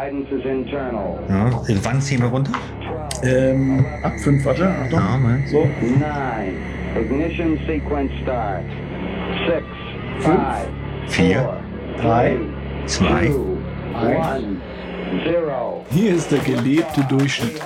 Guidance is internal. Ja, wann ziehen wir runter? Ähm, ab 5, warte, Achtung. Ja, Moment. So, Nine. Ignition sequence start. Six. Five. Vier. Four. Drei. three, Zwei. Two. One. Zero. hier ist der gelebte Durchschnitt.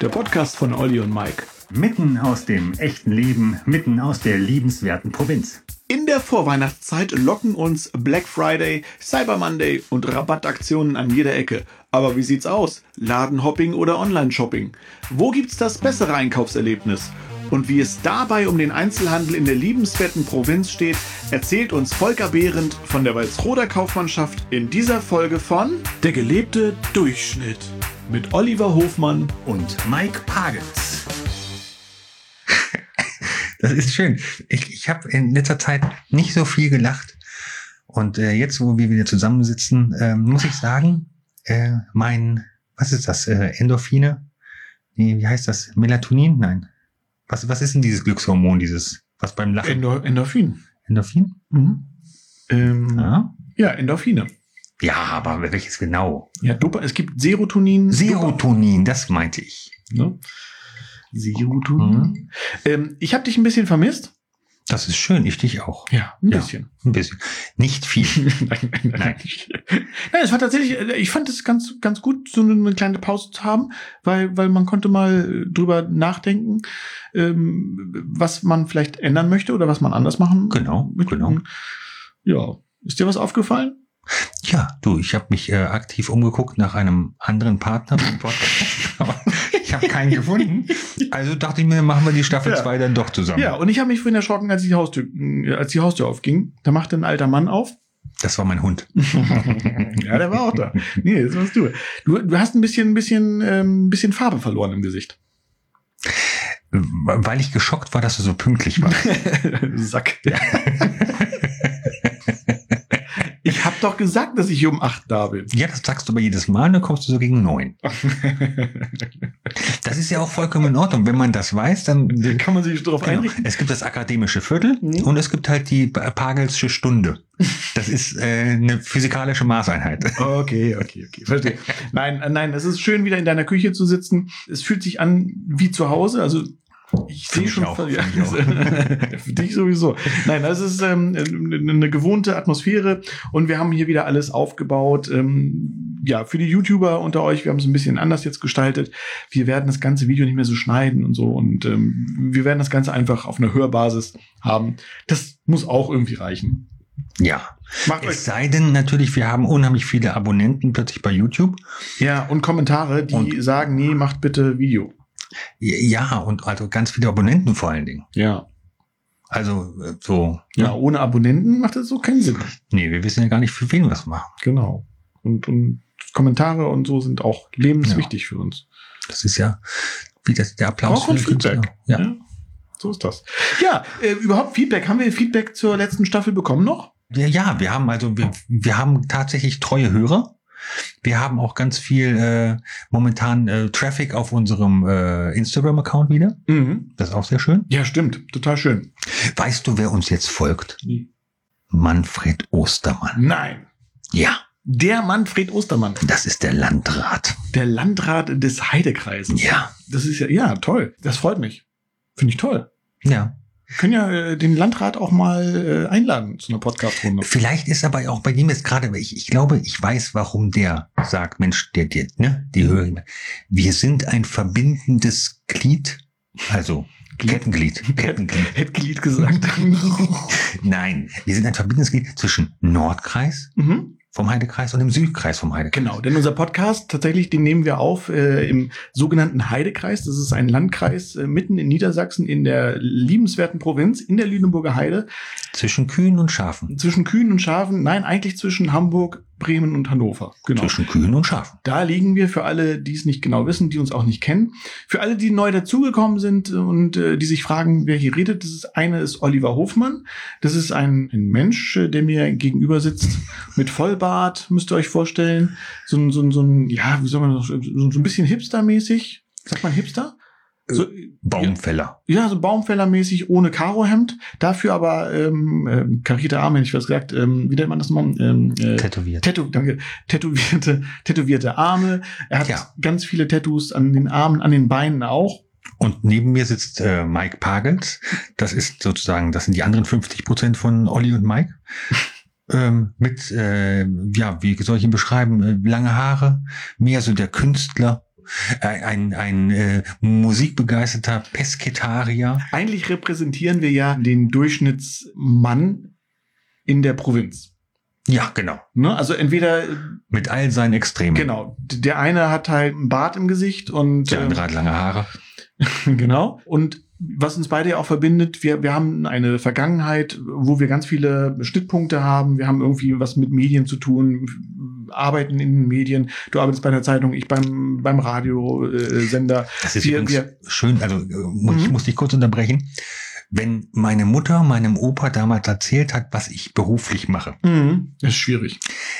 Der Podcast von Olli und Mike. Mitten aus dem echten Leben, mitten aus der liebenswerten Provinz. In der Vorweihnachtszeit locken uns Black Friday, Cyber Monday und Rabattaktionen an jeder Ecke. Aber wie sieht's aus? Ladenhopping oder Online-Shopping? Wo gibt's das bessere Einkaufserlebnis? Und wie es dabei um den Einzelhandel in der liebenswerten Provinz steht, erzählt uns Volker Behrendt von der Walsroder Kaufmannschaft in dieser Folge von Der gelebte Durchschnitt mit Oliver Hofmann Und Mike Pagels. Das ist schön. Ich, ich habe in letzter Zeit nicht so viel gelacht. Und äh, jetzt, wo wir wieder zusammensitzen, äh, muss ich sagen, äh, mein, was ist das? Äh, Endorphine? Nee, wie heißt das? Melatonin? Nein. Was, was ist denn dieses Glückshormon, dieses, was beim Lachen? Endor Endorphin. Endorphin? Mhm. Ähm, Ja. ja, Endorphine. Ja, aber welches genau? Ja, Dopa es gibt Serotonin. Serotonin, das meinte ich. Ne? Serotonin. Ähm, ich habe dich ein bisschen vermisst. Das ist schön, ich dich auch. Ja, ein Ja. bisschen. Ein bisschen. Nicht viel. nein, nein, nein. Nein, es war tatsächlich, äh, ich fand es ganz, ganz gut, so eine, eine kleine Pause zu haben, weil, weil man konnte mal drüber nachdenken, ähm, was man vielleicht ändern möchte oder was man anders machen Genau, möchte. genau. Ja. Ist dir was aufgefallen? Ja, du, ich habe mich äh, aktiv umgeguckt nach einem anderen Partner Podcast. Ich habe keinen gefunden. Also dachte ich mir, machen wir die Staffel Ja. 2 dann doch zusammen. Ja, und ich habe mich vorhin erschrocken, als die Haustür, äh, als die Haustür aufging. Da machte ein alter Mann auf. Das war mein Hund. ja, der war auch da. Nee, das warst du. Du, du hast ein bisschen, ein bisschen, ähm, bisschen Farbe verloren im Gesicht. Weil ich geschockt war, dass du so pünktlich warst. Sack. ich doch gesagt, dass ich um acht da bin. Ja, das sagst du aber jedes Mal, dann kommst du so gegen neun. Das ist ja auch vollkommen in Ordnung. Wenn man das weiß, dann Kann man sich darauf Genau. einrichten? Es gibt das akademische Viertel Mhm. und es gibt halt die Pagelsche Stunde. Das ist äh, eine physikalische Maßeinheit. Okay, okay, okay, verstehe. Nein, äh, nein, es ist schön, wieder in deiner Küche zu sitzen. Es fühlt sich an wie zu Hause. Also ich sehe schon auch, ja, für dich sowieso. Nein, das ist ähm, eine gewohnte Atmosphäre und wir haben hier wieder alles aufgebaut. Ähm, ja, für die YouTuber unter euch, wir haben es ein bisschen anders jetzt gestaltet. Wir werden das ganze Video nicht mehr so schneiden und so und ähm, wir werden das Ganze einfach auf einer Hörbasis haben. Das muss auch irgendwie reichen. Ja. Macht Es sei denn natürlich, wir haben unheimlich viele Abonnenten plötzlich bei YouTube. ja und Kommentare, die Und- sagen, nee, macht bitte Video. Ja, und also ganz viele Abonnenten vor allen Dingen. Ja. Also äh, so. Ja, ohne Abonnenten macht das so keinen Sinn. Nee, wir wissen ja gar nicht, für wen wir es machen. Genau. Und, und Kommentare und so sind auch lebenswichtig für uns. Das ist ja wie das, der Applaus Auch Künstler. Feedback. Ja. So ist das. Ja, äh, überhaupt Feedback. Haben wir Feedback zur letzten Staffel bekommen noch? Ja, ja, wir haben also, wir, wir haben tatsächlich treue Hörer. Wir haben auch ganz viel äh, momentan äh, Traffic auf unserem äh, Instagram-Account wieder. Mhm. Das ist auch sehr schön. Ja, stimmt. Total schön. Weißt du, wer uns jetzt folgt? Manfred Ostermann. Nein. Ja, Der Manfred Ostermann. das ist der Landrat. Der Landrat des Heidekreises. Ja, Das ist ja, ja, toll. Das freut mich. Finde ich toll. ja. Wir können ja äh, den Landrat auch mal äh, einladen zu einer Podcast-Runde. Vielleicht ist aber auch bei ihm jetzt gerade, ich, ich glaube, ich weiß, warum der sagt, Mensch, der, der, ne, die Hörer, wir sind ein verbindendes Glied, also Kettenglied, Kettenglied. Hätte Glied gesagt. Nein, wir sind ein verbindendes Glied zwischen Nordkreis mhm. Vom Heidekreis und dem Südkreis vom Heidekreis. Genau, denn unser Podcast, tatsächlich, den nehmen wir auf äh, im sogenannten Heidekreis. Das ist ein Landkreis äh, mitten in Niedersachsen in der liebenswerten Provinz, in der Lüneburger Heide, Zwischen Kühen und Schafen. zwischen Kühen und Schafen. Nein, eigentlich zwischen Hamburg, Bremen und Hannover. Genau. Zwischen Kühen und Schafen. Da liegen wir für alle, die es nicht genau wissen, die uns auch nicht kennen. Für alle, die neu dazugekommen sind und äh, die sich fragen, wer hier redet, das ist eine ist Oliver Hofmann. Das ist ein, ein Mensch, äh, der mir gegenüber sitzt mit Vollbart, müsst ihr euch vorstellen. So ein, so ein, so ein ja, wie soll man das, so so ein bisschen Hipster-mäßig. Sagt man Hipster? So, Baumfäller. Ja, so Baumfällermäßig ohne Karohemd, dafür aber ähm, ähm, karierte Arme, hätte ich was gesagt, ähm, wie nennt man das nochmal? Ähm, äh, Tätowiert. Tattoo, danke, tätowierte, tätowierte Arme. Er hat Ja. ganz viele Tattoos an den Armen, an den Beinen auch. Und neben mir sitzt äh, Mike Pagels. Das ist sozusagen, das sind die anderen 50 Prozent von Olli und Mike. ähm, mit, äh, ja, wie soll ich ihn beschreiben? Äh, lange Haare, mehr so der Künstler, ein, ein, äh, musikbegeisterter Pesketarier. Eigentlich repräsentieren wir ja den Durchschnittsmann in der Provinz. Ja, genau. Ne? Also entweder, Mit all seinen Extremen. genau, der eine hat halt einen Bart im Gesicht und Der ähm, andere hat lange Haare. genau. Und was uns beide ja auch verbindet, wir, wir haben eine Vergangenheit, wo wir ganz viele Schnittpunkte haben. Wir haben irgendwie was mit Medien zu tun, arbeiten in den Medien. Du arbeitest bei der Zeitung, ich beim, beim Radiosender. Das ist Wir- übrigens wir- schön, also äh, mu- ich Mhm. muss dich kurz unterbrechen. Wenn meine Mutter meinem Opa damals erzählt hat, was ich beruflich mache, Mhm. Das ist schwierig.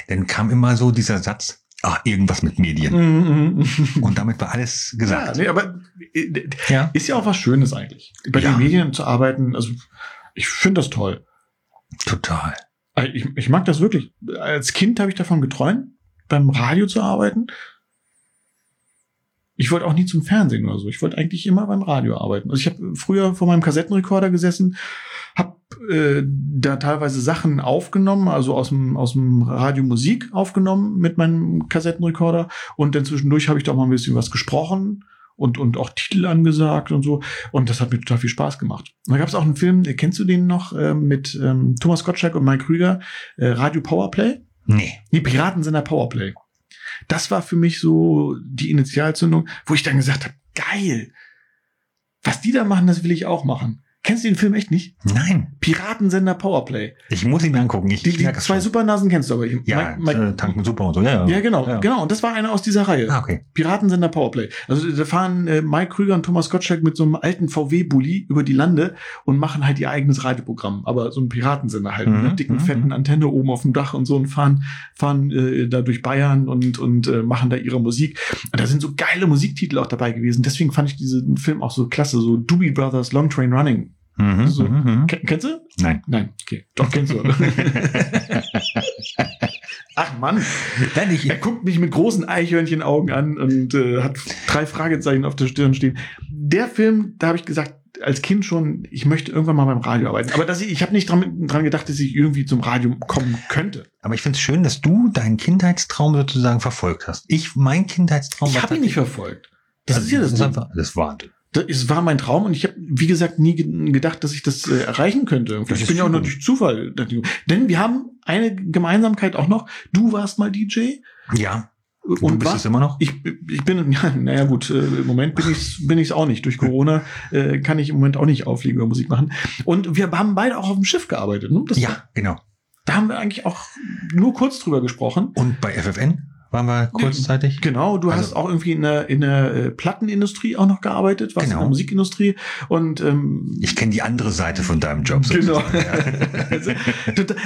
dann kam immer so dieser Satz, ah, irgendwas mit Medien. Mhm. Und damit war alles Ja, gesagt. nee, aber äh, Ja. ist ja auch was Schönes eigentlich. Bei Ja. den Medien zu arbeiten, also ich finde das toll. Total. Also Ich, ich mag das wirklich. Als Kind habe ich davon geträumt, beim Radio zu arbeiten. Ich wollte auch nie zum Fernsehen oder so. Ich wollte eigentlich immer beim Radio arbeiten. Also ich habe früher vor meinem Kassettenrekorder gesessen, habe äh, da teilweise Sachen aufgenommen, also aus dem aus dem Radio Musik aufgenommen mit meinem Kassettenrekorder und dann zwischendurch habe ich da auch mal ein bisschen was gesprochen und und auch Titel angesagt und so und das hat mir total viel Spaß gemacht. Und da gab es auch einen Film, äh, kennst du den noch äh, mit ähm, Thomas Gottschalk und Mike Krüger, äh, Radio Powerplay? Nee. Die Piratensender Powerplay. Das war für mich so die Initialzündung, wo ich dann gesagt habe, geil. Was die da machen, das will ich auch machen. Kennst du den Film echt nicht? Nein. Piratensender Powerplay. Ich muss ihn mir angucken. Ich, Die, ich die zwei schon. Supernasen kennst du aber. Ja, Mike- Mike- äh, tanken super und so. Ja, ja. ja genau, Ja. genau. Und das war einer aus dieser Reihe. Ah, okay. Piratensender Powerplay. Also da fahren äh, Mike Krüger und Thomas Gottschalk mit so einem alten VW-Bully über die Lande und machen halt ihr eigenes Radioprogramm. Aber so ein Piratensender halt, Mhm, mit einer dicken, mhm, fetten Antenne oben auf dem Dach und so und fahren, fahren äh, da durch Bayern und, und äh, machen da ihre Musik. Und da sind so geile Musiktitel auch dabei gewesen. Deswegen fand ich diesen Film auch so klasse. So Doobie Brothers Long Train Running. Mhm, So. mhm, mhm. Ken kennst du? Nein. Nein, okay. Doch, kennst du. Ach Mann. Nein, ich, Er guckt mich mit großen Eichhörnchenaugen an und äh, hat drei Fragezeichen auf der Stirn stehen. Der Film, da habe ich gesagt, als Kind schon, ich möchte irgendwann mal beim Radio arbeiten. Aber dass ich, ich habe nicht dran, dran gedacht, dass ich irgendwie zum Radio kommen könnte. aber ich finde es schön, dass du deinen Kindheitstraum sozusagen verfolgt hast. Ich, mein Kindheitstraum Ich habe ihn nicht verfolgt. Das ist ja das, ist Ding. einfach, das war Das ist- war mein Traum und ich habe, wie gesagt, nie ge- gedacht, dass ich das äh, erreichen könnte. Das Ich bin ja auch nur durch Zufall. Denn wir haben eine Gemeinsamkeit auch noch. Du warst mal DJ ja. Und und du bist warst es immer noch? Ich, ich bin, ja, naja gut, äh, im Moment bin ich bin ich's auch nicht. Durch Corona äh, kann ich im Moment auch nicht auflegen oder Musik machen. Und wir haben beide auch auf dem Schiff gearbeitet. Ne? Das, ja, genau. Da haben wir eigentlich auch nur kurz drüber gesprochen. Und bei FFN waren wir kurzzeitig. Genau, du Also- hast auch irgendwie in der, in der äh, Plattenindustrie auch noch gearbeitet, was in Genau. der Musikindustrie. Und ähm, Ich kenne die andere Seite von deinem Job. Genau. sozusagen, Ja. also,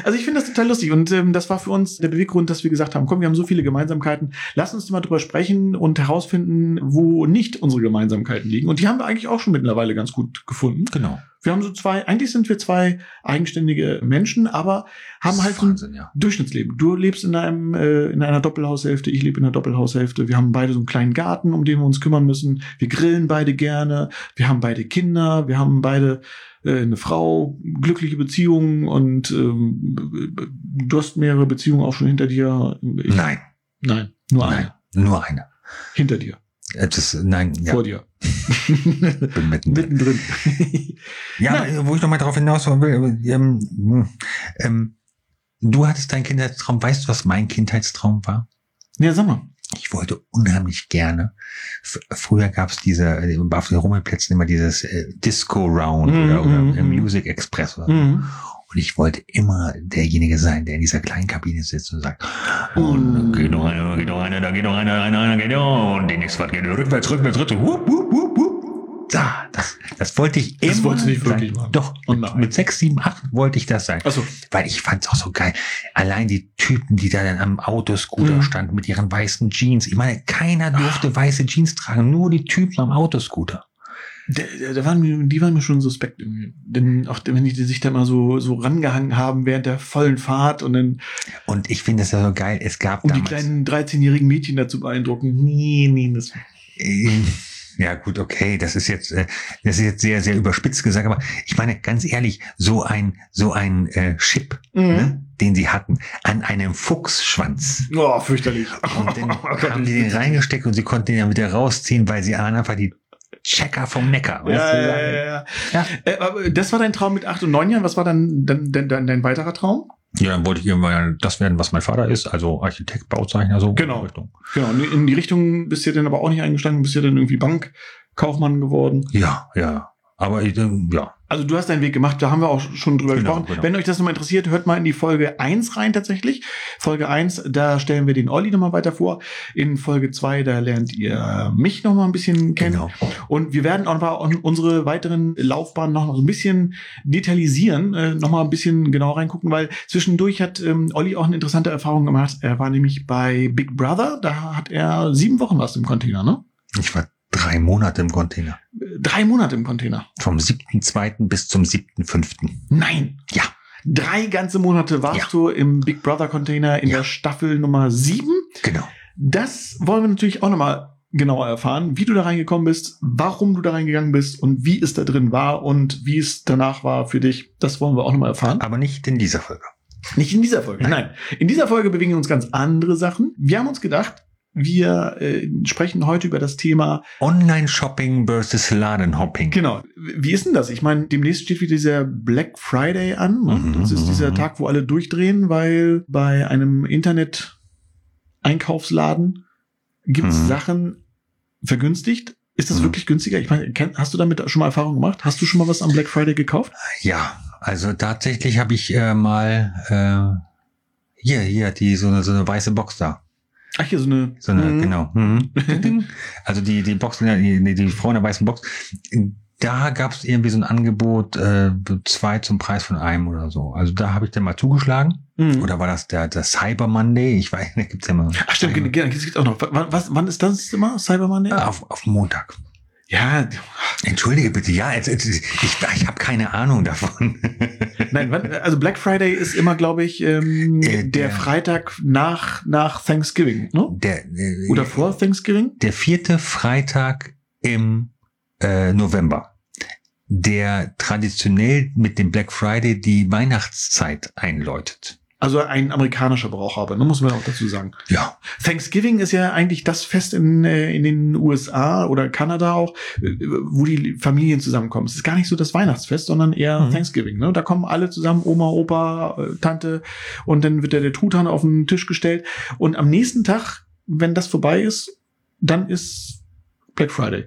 also ich finde das total lustig und ähm, das war für uns der Beweggrund, dass wir gesagt haben, komm, wir haben so viele Gemeinsamkeiten, lass uns mal drüber sprechen und herausfinden, wo nicht unsere Gemeinsamkeiten liegen. Und die haben wir eigentlich auch schon mittlerweile ganz gut gefunden. genau. Wir haben so zwei, eigentlich sind wir zwei eigenständige Menschen, aber haben halt so ein Wahnsinn, ja. Durchschnittsleben. Du lebst in einem äh, in einer Doppelhaushälfte, ich lebe in einer Doppelhaushälfte. Wir haben beide so einen kleinen Garten, um den wir uns kümmern müssen. Wir grillen beide gerne. Wir haben beide Kinder. Wir haben beide äh, eine Frau, glückliche Beziehungen und ähm, du hast mehrere Beziehungen auch schon hinter dir. Ich, Nein, nein, nur nein, eine nur eine. hinter dir, Das, nein, ja, vor dir, bin mittendrin. mittendrin. Ja, äh, wo ich noch mal darauf hinaus will, ähm, ähm, du hattest deinen Kindheitstraum. Weißt du, was mein Kindheitstraum war? ja, sag mal. Ich wollte unheimlich gerne. Früher gab es diese, äh, auf den Rummelplätzen immer dieses äh, Disco Round Mhm, oder, oder mhm, äh, mhm. Music Express. Oder so. Mhm. Und ich wollte immer derjenige sein, der in dieser kleinen Kabine sitzt und sagt, und da geht noch einer, geht noch einer, da geht noch einer, einer, einer geht noch, und die nächste Fahrt geht rückwärts, rückwärts, rückwärts, wupp, wupp, wupp, wupp. Da, das, das wollte ich immer Das wolltest du nicht sein. wirklich machen. Doch, Oh mit, mit sechs, sieben, acht wollte ich das sein. Also, Weil ich fand's auch so geil. Allein die Typen, die da dann am Autoscooter Mhm. standen mit ihren weißen Jeans. Ich meine, keiner durfte weiße Jeans tragen, nur die Typen am Autoscooter. Der, der, waren die waren mir schon suspekt irgendwie. Denn auch wenn die sich da mal so, so rangehangen haben während der vollen Fahrt und dann Und ich finde es ja so geil. Es gab um die damals. kleinen 13-jährigen Mädchen dazu beeindrucken. Nee, nee, das. Äh, Ja, gut, okay, das ist jetzt, äh, das ist jetzt sehr, sehr überspitzt gesagt, aber ich meine, ganz ehrlich, so ein, so ein äh, Chip, Mhm. ne, den sie hatten, an einem Fuchsschwanz. Oh, fürchterlich. Und dann Oh haben die den reingesteckt und sie konnten den ja wieder rausziehen, weil sie einfach die Checker vom Neckar. weißt Ja, du? ja, ja, ja. Ja. Äh, aber das war dein Traum mit acht und neun Jahren. Was war dann dein, dein, dein, dein weiterer Traum? Ja, dann wollte ich irgendwann das werden, was mein Vater ist, also Architekt, Bauzeichner, so. Genau. in die Richtung. Genau, in die Richtung bist du dann aber auch nicht eingestanden, bist du dann irgendwie Bankkaufmann geworden. Ja, ja. Aber ich, ja. Also du hast deinen Weg gemacht, da haben wir auch schon drüber Genau, gesprochen. genau. Wenn euch das nochmal interessiert, hört mal in die Folge 1 rein tatsächlich. Folge 1, da stellen wir den Olli nochmal weiter vor. In Folge 2, da lernt ihr mich nochmal ein bisschen kennen. Genau. Und wir werden auch noch unsere weiteren Laufbahnen noch ein bisschen detailisieren, äh, noch mal ein bisschen genau reingucken, weil zwischendurch hat ähm, Olli auch eine interessante Erfahrung gemacht. Er war nämlich bei Big Brother, da hat er sieben Wochen was im Container, ne? Ich war drei Monate im Container. Drei Monate im Container. Vom 7.2. bis zum 7.5. Nein. Ja. Drei ganze Monate warst Ja. du im Big Brother Container in Ja. der Staffel Nummer sieben. Genau. Das wollen wir natürlich auch nochmal genauer erfahren, wie du da reingekommen bist, warum du da reingegangen bist und wie es da drin war und wie es danach war für dich. Das wollen wir auch nochmal erfahren. Aber nicht in dieser Folge. Nicht in dieser Folge. Nein. In dieser Folge bewegen uns ganz andere Sachen. Wir haben uns gedacht, wir äh, sprechen heute über das Thema, Online-Shopping versus Ladenhopping. genau, wie ist denn das? Ich meine, demnächst steht wieder dieser Black Friday an. Ne? Mhm, Das ist dieser mhm. Tag, wo alle durchdrehen, weil bei einem Internet-Einkaufsladen gibt es Mhm. Sachen vergünstigt. Ist das Mhm. wirklich günstiger? Ich meine, hast du damit schon mal Erfahrung gemacht? Hast du schon mal was am Black Friday gekauft? Ja, also tatsächlich habe ich äh, mal äh, hier, hier, die so eine, so eine weiße Box da. Ach, hier so eine. So eine, Mhm. genau. Mhm. also die, die Box, die, die, Frau in der weißen Box, da gab es irgendwie so ein Angebot, äh, zwei zum Preis von einem oder so. Also da habe ich dann mal zugeschlagen. Mhm. Oder war das der, der Cyber Monday? Ich weiß, da gibt's ja immer. Ach stimmt, genau, genau, das gibt's auch noch. Wann, was, wann ist das immer? Cyber Monday? Ah, Auf, auf Montag. Ja, Entschuldige bitte, ja, jetzt, jetzt, ich, ich habe keine Ahnung davon. nein, also Black Friday ist immer, glaube ich, ähm, Äh, der, der- Freitag nach, nach Thanksgiving, ne? Der, äh, Oder vor Thanksgiving? der vierte Freitag im äh, November, der traditionell mit dem Black Friday die Weihnachtszeit einläutet. Also ein amerikanischer Brauch aber, ne, muss man auch dazu sagen. Ja, Thanksgiving ist ja eigentlich das Fest in, äh, in den USA oder Kanada auch, äh, wo die Familien zusammenkommen. Es ist gar nicht so das Weihnachtsfest, sondern eher Mhm. Thanksgiving. Ne? Da kommen alle zusammen, Oma, Opa, äh, Tante, und dann wird da der Truthahn auf den Tisch gestellt. Und am nächsten Tag, wenn das vorbei ist, dann ist Black Friday.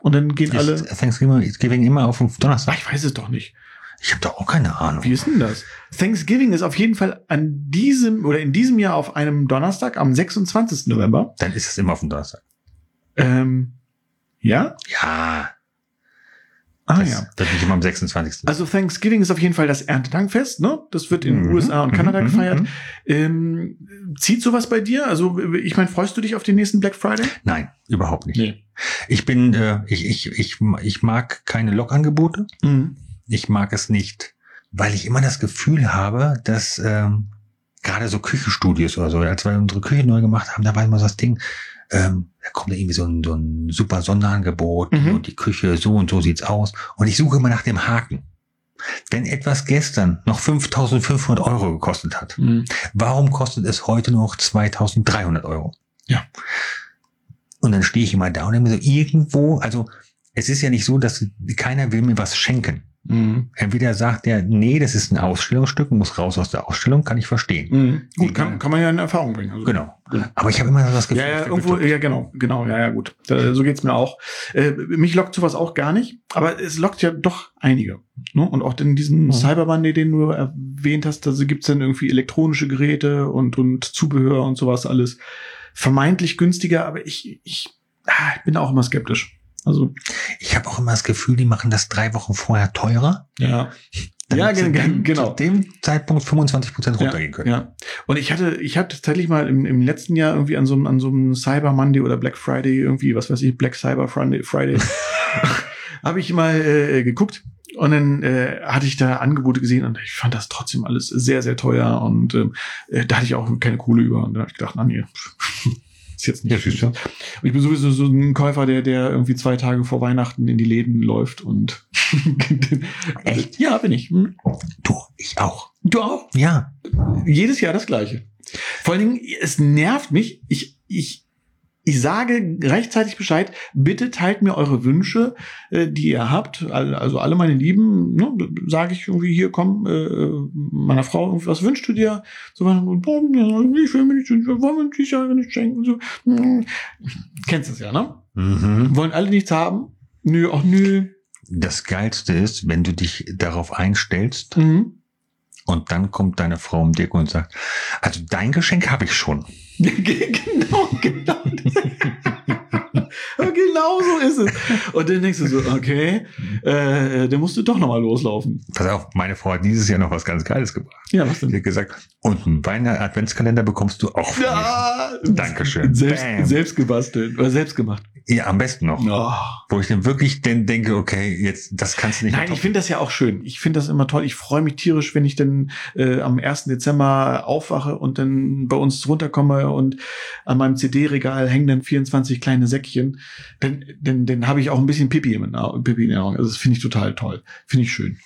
Und dann gehen alle. ist Thanksgiving immer auf den Donnerstag. ich weiß es doch nicht. Ich habe da auch keine Ahnung. Wie ist denn das? Thanksgiving ist auf jeden Fall an diesem oder in diesem Jahr auf einem Donnerstag am 26. November. Dann ist es immer auf den Donnerstag. Ähm, ja? Ja, Ah das ja. wird nicht immer am 26. Also Thanksgiving ist auf jeden Fall das Erntedankfest, ne? Das wird in Mhm, USA und Kanada mhm, gefeiert. mhm. Ähm, zieht sowas bei dir? Also ich meine, freust du dich auf den nächsten Black Friday? Nein, überhaupt nicht. Nee. Ich bin, äh, ich, ich, ich, ich mag keine Log-Angebote. Mhm. Ich mag es nicht, weil ich immer das Gefühl habe, dass ähm, gerade so Küchenstudios oder so, als wir unsere Küche neu gemacht haben, da war immer so das Ding, ähm, da kommt irgendwie so ein, so ein super Sonderangebot Mhm. und die Küche so und so sieht's aus. Und ich suche immer nach dem Haken. Wenn etwas gestern noch 5.500 Euro gekostet hat, Mhm. warum kostet es heute noch 2.300 Euro? Ja. Und dann stehe ich immer da und denke mir so, irgendwo, also es ist ja nicht so, dass keiner will mir was schenken. Mhm. Entweder sagt er, nee, das ist ein Ausstellungsstück, muss raus aus der Ausstellung, kann ich verstehen. Mhm. Gut, kann, kann man ja in Erfahrung bringen. Also. Genau. Ja. Aber ich habe immer das Gefühl, Ja, ja, irgendwo, ja, genau, genau, ja, ja, gut. Da, so geht's mir auch. Äh, mich lockt sowas auch gar nicht, aber es lockt ja doch einige. Ne? Und auch in diesem Mhm. Cyber Monday, den du erwähnt hast, da gibt's dann irgendwie elektronische Geräte und, und Zubehör und sowas alles. Vermeintlich günstiger, aber ich, ich, ah, ich bin auch immer skeptisch. Also, ich habe auch immer das Gefühl, die machen das drei Wochen vorher teurer. ja. Ja, gen- genau. Zu dem Zeitpunkt 25 Prozent runtergehen können. Ja. Und ich hatte, ich hatte tatsächlich mal im, im letzten Jahr irgendwie an so, einem- an so einem Cyber Monday oder Black Friday irgendwie, was weiß ich, Black Cyber Friday, Friday habe ich mal äh, geguckt und dann äh, hatte ich da Angebote gesehen und ich fand das trotzdem alles sehr, sehr teuer und ähm, äh, da hatte ich auch keine Kohle über und dann habe ich gedacht, na nee, ist jetzt nicht. Süß, ja. Und ich bin sowieso so ein Käufer, der, der irgendwie zwei Tage vor Weihnachten in die Läden läuft und Echt? Ja, bin ich. Hm. Du, ich auch. Du auch? Ja. Jedes Jahr das Gleiche. Vor allen Dingen, es nervt mich. Ich, ich, ich sage rechtzeitig Bescheid. Bitte teilt mir eure Wünsche, äh, die ihr habt. Al- Also alle meine Lieben, ne, sage ich irgendwie hier, komm, äh, meiner Frau, was wünschst du dir? So, ich will mir nicht, wollen wir dich ja nicht schenken. So. Hm. Kennst es ja, ne? Mhm. Wollen alle nichts haben? Nö, ach nö. Das Geilste ist, wenn du dich darauf einstellst Mhm. und dann kommt deine Frau um die Ecke und sagt, also dein Geschenk habe ich schon. genau, genau. genau so ist es. Und dann denkst du so, okay, äh, dann musst du doch nochmal loslaufen. Pass auf, meine Frau hat dieses Jahr noch was ganz Geiles gebracht. Ja, was Sie denn? hat gesagt, und einen Weihnachten-Adventskalender bekommst du auch von mir. Ja, Dankeschön. Selbst, Bam. selbst gebastelt oder selbst gemacht. Ja, am besten noch. Oh. Wo ich dann wirklich dann denke, okay, jetzt, das kannst du nicht Nein, ich finde das ja auch schön. Ich finde das immer toll. Ich freue mich tierisch, wenn ich dann äh, am 1. Dezember aufwache und dann bei uns runterkomme und an meinem CD-Regal hängen dann 24 kleine Säckchen. Dann, dann, dann habe ich auch ein bisschen Pipi, im, Pipi in den Augen. Also das finde ich total toll. Finde ich schön.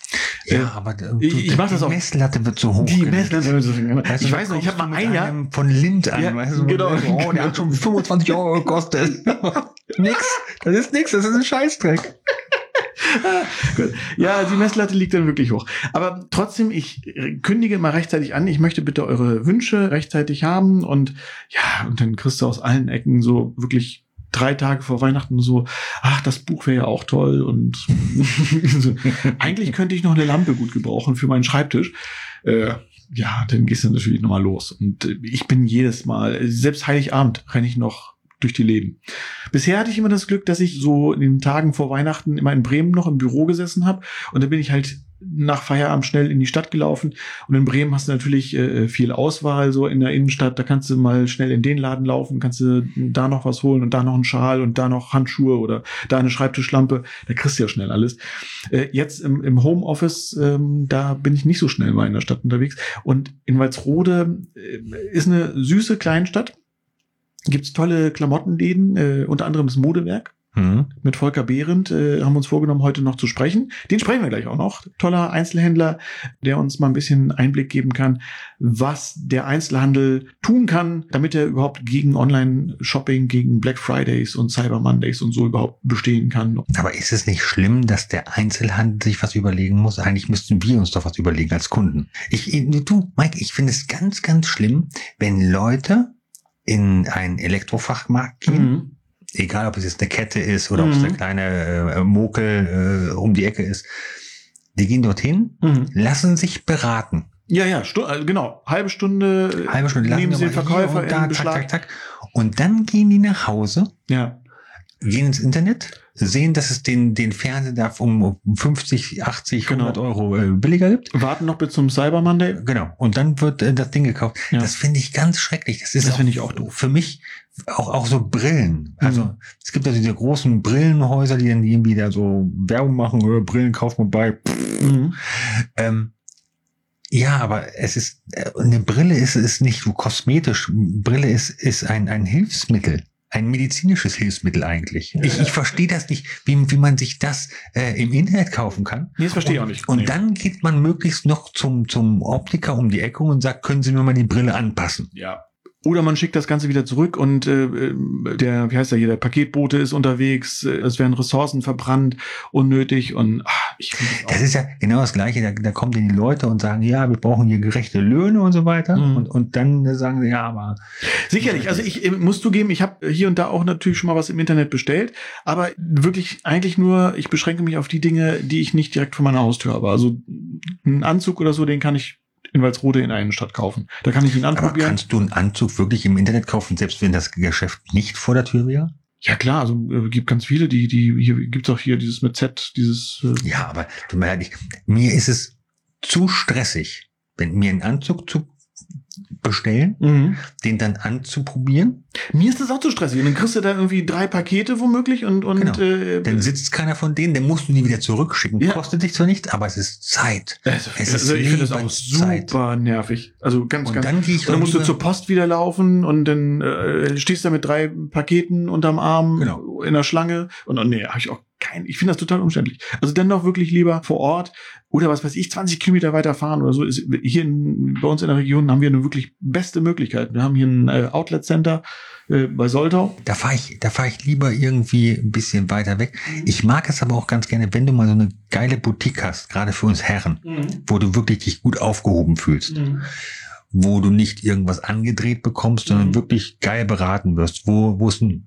Ja, Äh, aber du, ich- ich mach das die auch- Messlatte wird so hoch. Die. Messlatte. Weißt du, Ich weiß noch, ich habe mal ein Jahr, von Lind an, Ja, weißt du, genau. oh, der hat schon 25 Euro gekostet. nix, das ist nix, das ist ein Scheißdreck. Ja, die Messlatte liegt dann wirklich hoch. Aber trotzdem, ich kündige mal rechtzeitig an. Ich möchte bitte eure Wünsche rechtzeitig haben und ja, und dann kriegst du aus allen Ecken so wirklich drei Tage vor Weihnachten so, ach, das Buch wäre ja auch toll und eigentlich könnte ich noch eine Lampe gut gebrauchen für meinen Schreibtisch. Äh, ja, dann gehst du natürlich nochmal los. Und äh, ich bin jedes Mal, selbst Heiligabend renne ich noch durch die Läden. Bisher hatte ich immer das Glück, dass ich so in den Tagen vor Weihnachten immer in Bremen noch im Büro gesessen habe und dann bin ich halt nach Feierabend schnell in die Stadt gelaufen. Und in Bremen hast du natürlich äh, viel Auswahl so in der Innenstadt, da kannst du mal schnell in den Laden laufen, kannst du da noch was holen und da noch einen Schal und da noch Handschuhe oder da eine Schreibtischlampe, da kriegst du ja schnell alles. Äh, jetzt im, im Homeoffice, ähm, da bin ich nicht so schnell mal in der Stadt unterwegs. Und in Walsrode äh, ist eine süße Kleinstadt, gibt's tolle Klamottenläden, äh, unter anderem das Modewerk Hm. mit Volker Behrendt äh, haben wir uns vorgenommen, heute noch zu sprechen. Den sprechen wir gleich auch noch. Toller Einzelhändler, der uns mal ein bisschen Einblick geben kann, was der Einzelhandel tun kann, damit er überhaupt gegen Online-Shopping, gegen Black Fridays und Cyber Mondays und so überhaupt bestehen kann. Aber ist es nicht schlimm, dass der Einzelhandel sich was überlegen muss? Eigentlich müssten wir uns doch was überlegen als Kunden. Ich, du, Mike, ich finde es ganz, ganz schlimm, wenn Leute in einen Elektrofachmarkt gehen, Mhm. Egal ob es jetzt eine Kette ist oder ob es Mhm. der kleine äh, Mokel äh, um die Ecke ist, die gehen dorthin, Mhm. lassen sich beraten. Ja, ja, Stu äh, genau. Halbe Stunde, Halbe Stunde lassen nehmen sie den Verkäufer und da, in Beschlag. zack, zack, zack. Und dann gehen die nach Hause, Ja. Gehen ins Internet, sehen, dass es den, den Fernseher da um 50, 80, Genau. 100 Euro äh, billiger gibt. Warten noch bis zum Cyber Monday. Genau. Und dann wird äh, das Ding gekauft. Ja. Das finde ich ganz schrecklich. Das ist Das finde ich auch doof. Für mich auch, auch so Brillen. Also Mhm. es gibt ja diese großen Brillenhäuser, die dann irgendwie da so Werbung machen, äh, Brillen kauft man bei. Mhm. Ähm, ja, aber es ist, äh, eine Brille ist, ist nicht so kosmetisch. Brille ist, ist ein, ein Hilfsmittel. Ein medizinisches Hilfsmittel eigentlich. Ich, ich verstehe das nicht, wie, wie man sich das äh, im Internet kaufen kann. Nee, das verstehe ich und, auch nicht. Und Nee. dann geht man möglichst noch zum, zum Optiker um die Ecke und sagt, können Sie mir mal die Brille anpassen? Ja. Oder man schickt das Ganze wieder zurück und äh, der, wie heißt der hier, der Paketbote ist unterwegs, äh, es werden Ressourcen verbrannt, unnötig und ach, ich das ist ja genau das Gleiche. Da, da kommen dann die Leute und sagen, ja, wir brauchen hier gerechte Löhne und so weiter. Mhm. Und, und dann sagen sie, ja, aber Sicherlich, also ich äh, muss zugeben, ich habe hier und da auch natürlich schon mal was im Internet bestellt, aber wirklich eigentlich nur, ich beschränke mich auf die Dinge, die ich nicht direkt vor meiner Haustür habe. Also einen Anzug oder so, den kann ich in Walsrode in der Innenstadt kaufen. Da kann ich ihn Aber anprobieren. kannst du einen Anzug wirklich im Internet kaufen, selbst wenn das Geschäft nicht vor der Tür wäre? Ja klar, also äh, gibt ganz viele, die, die, hier gibt's auch hier dieses mit Z, dieses äh, Ja, aber tut mir leid, ich, mir ist es zu stressig, wenn mir ein Anzug zu bestellen, Mhm. den dann anzuprobieren. Mir ist das auch zu stressig. Und dann kriegst du da irgendwie drei Pakete womöglich und, und Genau. äh, Dann sitzt keiner von denen, dann musst du die wieder zurückschicken. Ja. Kostet dich zwar nichts, aber es ist Zeit. also, es also ist ich finde das auch super nervig. Also ganz, Und ganz. dann und dann musst du zur Post wieder laufen und dann äh, stehst du da mit drei Paketen unterm Arm Genau. in der Schlange. Und, und nee, habe ich auch kein. Ich finde das total umständlich. Also dann doch wirklich lieber vor Ort oder was weiß ich, 20 Kilometer weiter fahren oder so. Ist, hier in, bei uns in der Region haben wir eine wirklich beste Möglichkeit. Wir haben hier ein äh, Outlet Center äh, bei Soltau. Da fahre ich, da fahre ich lieber irgendwie ein bisschen weiter weg. Ich mag es aber auch ganz gerne, wenn du mal so eine geile Boutique hast, gerade für uns Herren, wo du wirklich dich gut aufgehoben fühlst, wo du nicht irgendwas angedreht bekommst, sondern Mhm. wirklich geil beraten wirst, wo, wo es ein,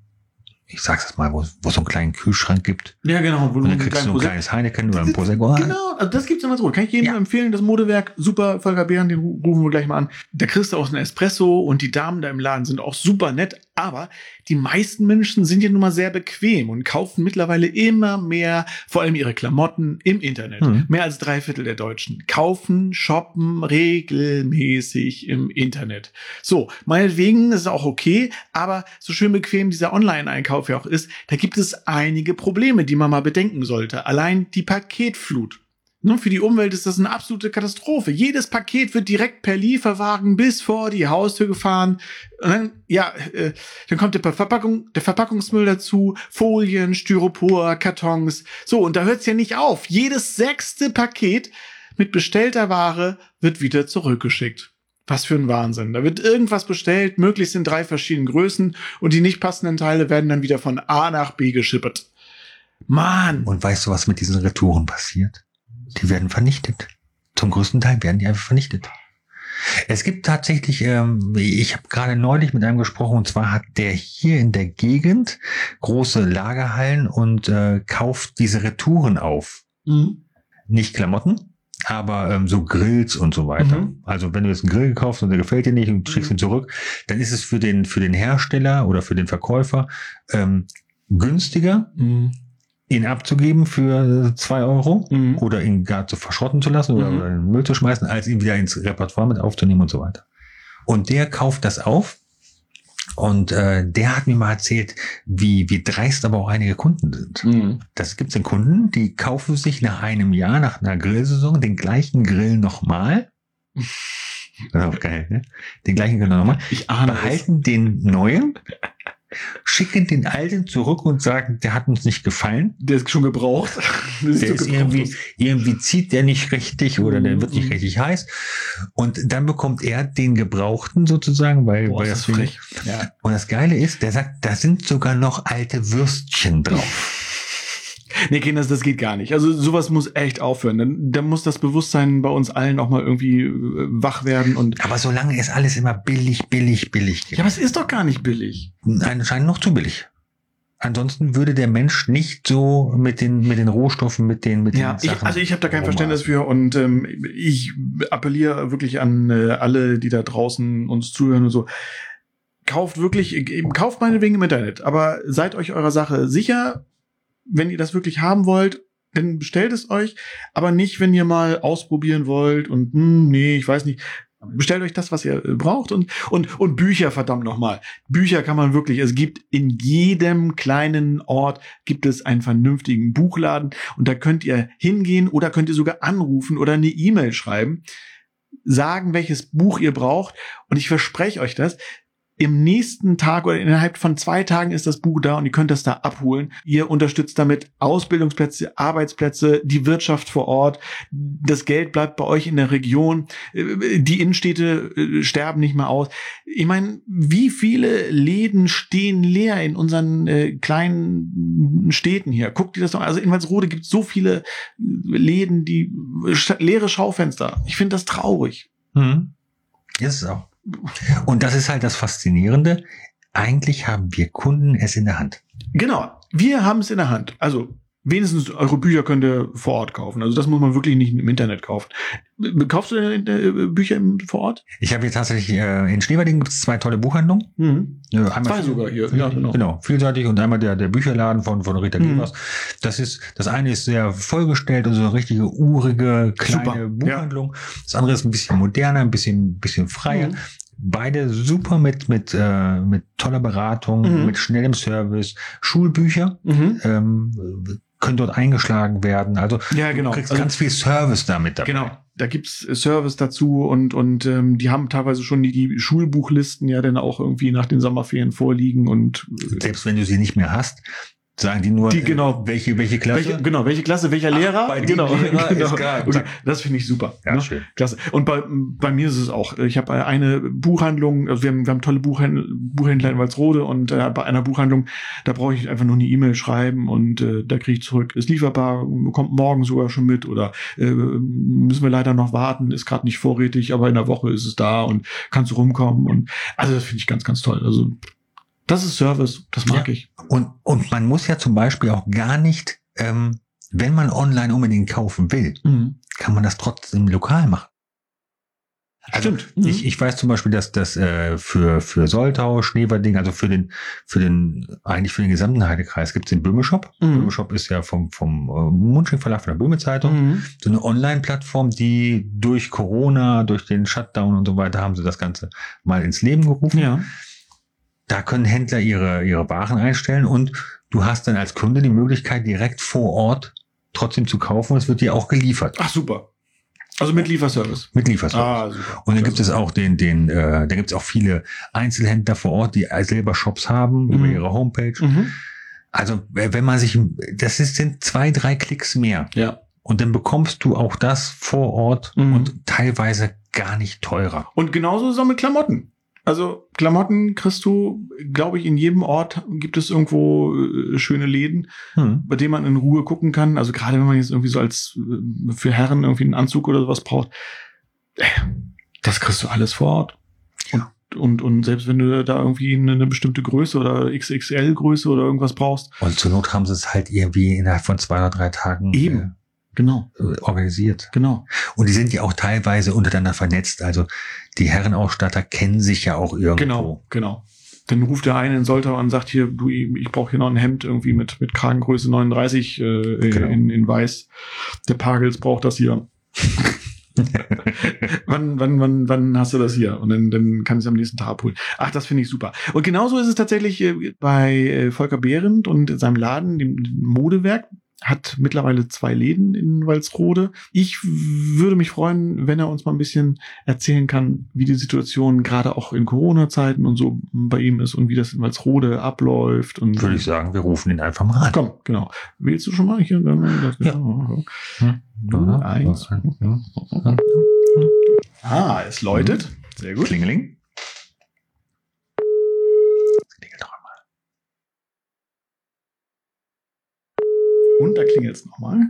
ich sag's jetzt mal, wo, wo es so einen kleinen Kühlschrank gibt. Ja, genau. Wo Und dann kriegst du ein kleines Heineken oder ein Prosecco. Genau, also das gibt's in Ruhe. Kann ich jedem Ja. empfehlen, das Modewerk, super, Volker Beeren, den ru- rufen wir gleich mal an. Da kriegst du auch einen Espresso und die Damen da im Laden sind auch super nett, aber die meisten Menschen sind ja nun mal sehr bequem und kaufen mittlerweile immer mehr, vor allem ihre Klamotten im Internet. Mhm. Mehr als drei Viertel der Deutschen kaufen, shoppen regelmäßig im Internet. So, meinetwegen ist es auch okay, aber so schön bequem dieser Online-Einkauf ja auch ist, da gibt es einige Probleme, die man mal bedenken sollte. Allein die Paketflut. Ne, für die Umwelt ist das eine absolute Katastrophe. Jedes Paket wird direkt per Lieferwagen bis vor die Haustür gefahren. Und dann, ja, äh, dann kommt der, Verpackung, der Verpackungsmüll dazu, Folien, Styropor, Kartons. So, und da hört es ja nicht auf. Jedes sechste Paket mit bestellter Ware wird wieder zurückgeschickt. Was für ein Wahnsinn. Da wird irgendwas bestellt, möglichst in drei verschiedenen Größen und die nicht passenden Teile werden dann wieder von A nach B geschippert. Mann! Und weißt du, was mit diesen Retouren passiert? Die werden vernichtet. Zum größten Teil werden die einfach vernichtet. Es gibt tatsächlich, ähm, ich habe gerade neulich mit einem gesprochen, und zwar hat der hier in der Gegend große Lagerhallen und äh, kauft diese Retouren auf. Mhm. Nicht Klamotten, aber ähm, so Grills und so weiter. Mhm. Also wenn du jetzt einen Grill kaufst und der gefällt dir nicht und du schickst ihn zurück, dann ist es für den, für den Hersteller oder für den Verkäufer ähm, günstiger, Mhm. Ihn abzugeben für zwei Euro Mhm. oder ihn gar zu verschrotten zu lassen oder, Mhm. in den Müll zu schmeißen, als ihn wieder ins Repertoire mit aufzunehmen und so weiter. Und der kauft das auf und äh, der hat mir mal erzählt, wie, wie dreist aber auch einige Kunden sind. Mhm. Das gibt es Kunden, die kaufen sich nach einem Jahr, nach einer Grillsaison, den gleichen Grill nochmal. Das ist auch geil, ne? Den gleichen Grill nochmal. Ich ahne es. Behalten den neuen, schicken den alten zurück und sagen, der hat uns nicht gefallen. Der ist schon gebraucht. Das Der so ist irgendwie, irgendwie zieht der nicht richtig oder der wird nicht Mhm. richtig heiß. Und dann bekommt er den Gebrauchten sozusagen, weil, Boah, weil ist das frech. Ja. Und das Geile ist, der sagt, da sind sogar noch alte Würstchen drauf. Nee, Kinder, das geht gar nicht. Also sowas muss echt aufhören. Dann, dann muss das Bewusstsein bei uns allen auch mal irgendwie äh, wach werden und Aber solange ist alles immer billig, billig, billig. ja, aber es ist doch gar nicht billig. Anscheinend noch zu billig. Ansonsten würde der Mensch nicht so mit den, mit den Rohstoffen, mit den, mit Ja, den ich, Sachen. also ich habe da kein. Verständnis für und ähm, ich appelliere wirklich an äh, alle, die da draußen uns zuhören und so. Kauft wirklich, äh, kauft meinetwegen im Internet, aber seid euch eurer Sache sicher, wenn ihr das wirklich haben wollt, dann bestellt es euch, aber nicht, wenn ihr mal ausprobieren wollt und hm, nee, ich weiß nicht. Bestellt euch das, was ihr äh, braucht und, und, und Bücher, verdammt nochmal. Bücher kann man wirklich, es gibt in jedem kleinen Ort gibt es einen vernünftigen Buchladen und da könnt ihr hingehen oder könnt ihr sogar anrufen oder eine E-Mail schreiben, sagen, welches Buch ihr braucht und ich verspreche euch das, im nächsten Tag oder innerhalb von zwei Tagen ist das Buch da und ihr könnt das da abholen. Ihr unterstützt damit Ausbildungsplätze, Arbeitsplätze, die Wirtschaft vor Ort. Das Geld bleibt bei euch in der Region. Äh, Die Innenstädte äh, sterben nicht mehr aus. Ich meine, wie viele Läden stehen leer in unseren äh, kleinen Städten hier? Guckt ihr das doch. Also in Walsrode gibt es so viele Läden, die sch leere Schaufenster. Ich finde das traurig. Mhm. Ist es auch. Und das ist halt das Faszinierende. Eigentlich haben wir Kunden es in der Hand. Genau, wir haben es in der Hand. Also wenigstens eure Bücher könnt ihr vor Ort kaufen. Also das muss man wirklich nicht im Internet kaufen. Kaufst du denn äh, Bücher im, vor Ort? Ich habe jetzt tatsächlich, äh, in Schneewerdingen gibt es zwei tolle Buchhandlungen. Mhm. Äh, einmal Zwei sogar hier, ja, genau. genau. vielseitig und einmal der, der Bücherladen von, von Rita Mhm. Das ist, das eine ist sehr vollgestellt und so eine richtige urige, kleine Super, Buchhandlung. Das andere ist ein bisschen moderner, ein bisschen, bisschen freier. Mhm. beide super mit, mit, äh, mit toller Beratung, Mhm. mit schnellem Service, Schulbücher. Mhm. Ähm, können dort eingeschlagen werden. Also Ja, genau. du kriegst Also- ganz viel Service damit dabei. Genau. Da gibt's äh, Service dazu und, und ähm, die haben teilweise schon die, die Schulbuchlisten ja dann auch irgendwie nach den Sommerferien vorliegen und äh, Selbst wenn du sie nicht mehr hast, sagen die nur, Die, genau. äh, welche, welche Klasse. welche, genau, welche Klasse, welcher Lehrer? bei genau, Lehrer ist genau. Okay, das finde ich super. ja, ne? schön. Klasse. Und bei, bei mir ist es auch. Ich habe eine Buchhandlung, also wir haben, wir haben tolle Buchhändler, Buchhändler in Walsrode und äh, bei einer Buchhandlung, da brauche ich einfach nur eine E-Mail schreiben und äh, da kriege ich zurück, ist lieferbar, kommt morgen sogar schon mit oder äh, müssen wir leider noch warten, ist gerade nicht vorrätig, aber in der Woche ist es da und kannst du rumkommen. Und also das finde ich ganz, ganz toll. Also das ist Service, das mag Ja. ich. Und, und man muss ja zum Beispiel auch gar nicht, ähm, wenn man online unbedingt kaufen will, Mhm. kann man das trotzdem lokal machen. Also Stimmt. Mhm. Ich, ich weiß zum Beispiel, dass das äh, für, für Soltau, Schneverding, also für den, für den, eigentlich für den gesamten Heidekreis gibt es den Böhme-Shop. Mhm. Böhme-Shop ist ja vom, vom äh, Mundschenk Verlag von der Böhme-Zeitung. Mhm. So eine Online-Plattform, die durch Corona, durch den Shutdown und so weiter haben sie das Ganze mal ins Leben gerufen. Ja. Da können Händler ihre, ihre Waren einstellen und du hast dann als Kunde die Möglichkeit, direkt vor Ort trotzdem zu kaufen es wird dir auch geliefert. Ach super. Also mit Lieferservice. Mit Lieferservice. Ah, super. Und dann gibt es auch den, den, äh, da gibt es auch viele Einzelhändler vor Ort, die selber Shops haben über Mhm. ihre Homepage. Mhm. Also wenn man sich, das ist, sind zwei, drei Klicks mehr. Ja. Und dann bekommst du auch das vor Ort Mhm. und teilweise gar nicht teurer. Und genauso ist es auch mit Klamotten. Also Klamotten kriegst du, glaube ich, in jedem Ort gibt es irgendwo äh, schöne Läden, Hm. bei denen man in Ruhe gucken kann. Also gerade wenn man jetzt irgendwie so als äh, für Herren irgendwie einen Anzug oder sowas braucht, äh, das kriegst du alles vor Ort. Ja. Und, und, und selbst wenn du da irgendwie eine, eine bestimmte Größe oder XXL-Größe oder irgendwas brauchst, Und zur Not haben sie es halt irgendwie innerhalb von zwei oder drei Tagen Eben. Genau, organisiert. genau. Und die sind ja auch teilweise untereinander vernetzt. Also die Herrenausstatter kennen sich ja auch irgendwo. Genau, genau. Dann ruft der eine in Soltau an und sagt hier, du, ich brauche hier noch ein Hemd irgendwie mit, mit Kragengröße 39 äh, Genau. in, in weiß. Der Pagels braucht das hier. wann, wann, wann, wann hast du das hier? Und dann, dann kann ich es am nächsten Tag abholen. Ach, das finde ich super. Und genauso ist es tatsächlich äh, bei äh, Volker Behrendt und seinem Laden, dem Modewerk. Hat mittlerweile zwei Läden in Walsrode. Ich würde mich freuen, wenn er uns mal ein bisschen erzählen kann, wie die Situation gerade auch in Corona-Zeiten und so bei ihm ist und wie das in Walsrode abläuft. Und Würde ich sagen, wir rufen ihn einfach mal an. Komm, genau. Wählst du schon mal hier? Ja. Hm, eins. Ja. Ah, es läutet. Sehr gut. Klingeling. Klingelt doch einmal. Und da klingelt es nochmal.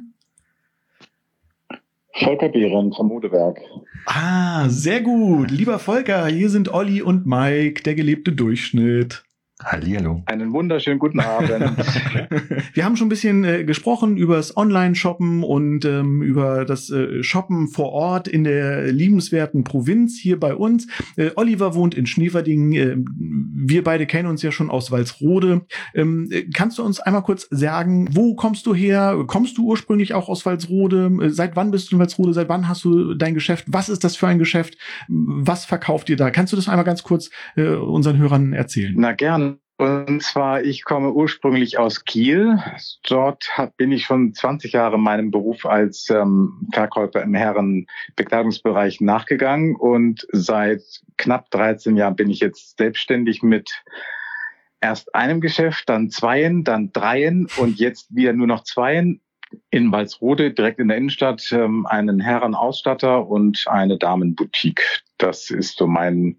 Volker Behren vom Modewerk. Ah, sehr gut. Lieber Volker, hier sind Olli und Mike, der gelebte Durchschnitt. Hallihallo. Einen wunderschönen guten Abend. Wir haben schon ein bisschen äh, gesprochen über das Online-Shoppen und ähm, über das äh, Shoppen vor Ort in der liebenswerten Provinz hier bei uns. Äh, Oliver wohnt in Schneverding. Äh, wir beide kennen uns ja schon aus Walsrode. Ähm, äh, kannst du uns einmal kurz sagen, wo kommst du her? Kommst du ursprünglich auch aus Walsrode? Äh, seit wann bist du in Walsrode? Seit wann hast du dein Geschäft? Was ist das für ein Geschäft? Was verkauft ihr da? Kannst du das einmal ganz kurz äh, unseren Hörern erzählen? Na gern. Und zwar, ich komme ursprünglich aus Kiel. Dort bin ich schon 20 Jahre meinem Beruf als ähm, Verkäufer im Herrenbekleidungsbereich nachgegangen. Und seit knapp 13 Jahren bin ich jetzt selbstständig mit erst einem Geschäft, dann zweien, dann dreien und jetzt wieder nur noch zweien. In Walsrode, direkt in der Innenstadt, ähm, einen Herrenausstatter und eine Damenboutique. Das ist so mein,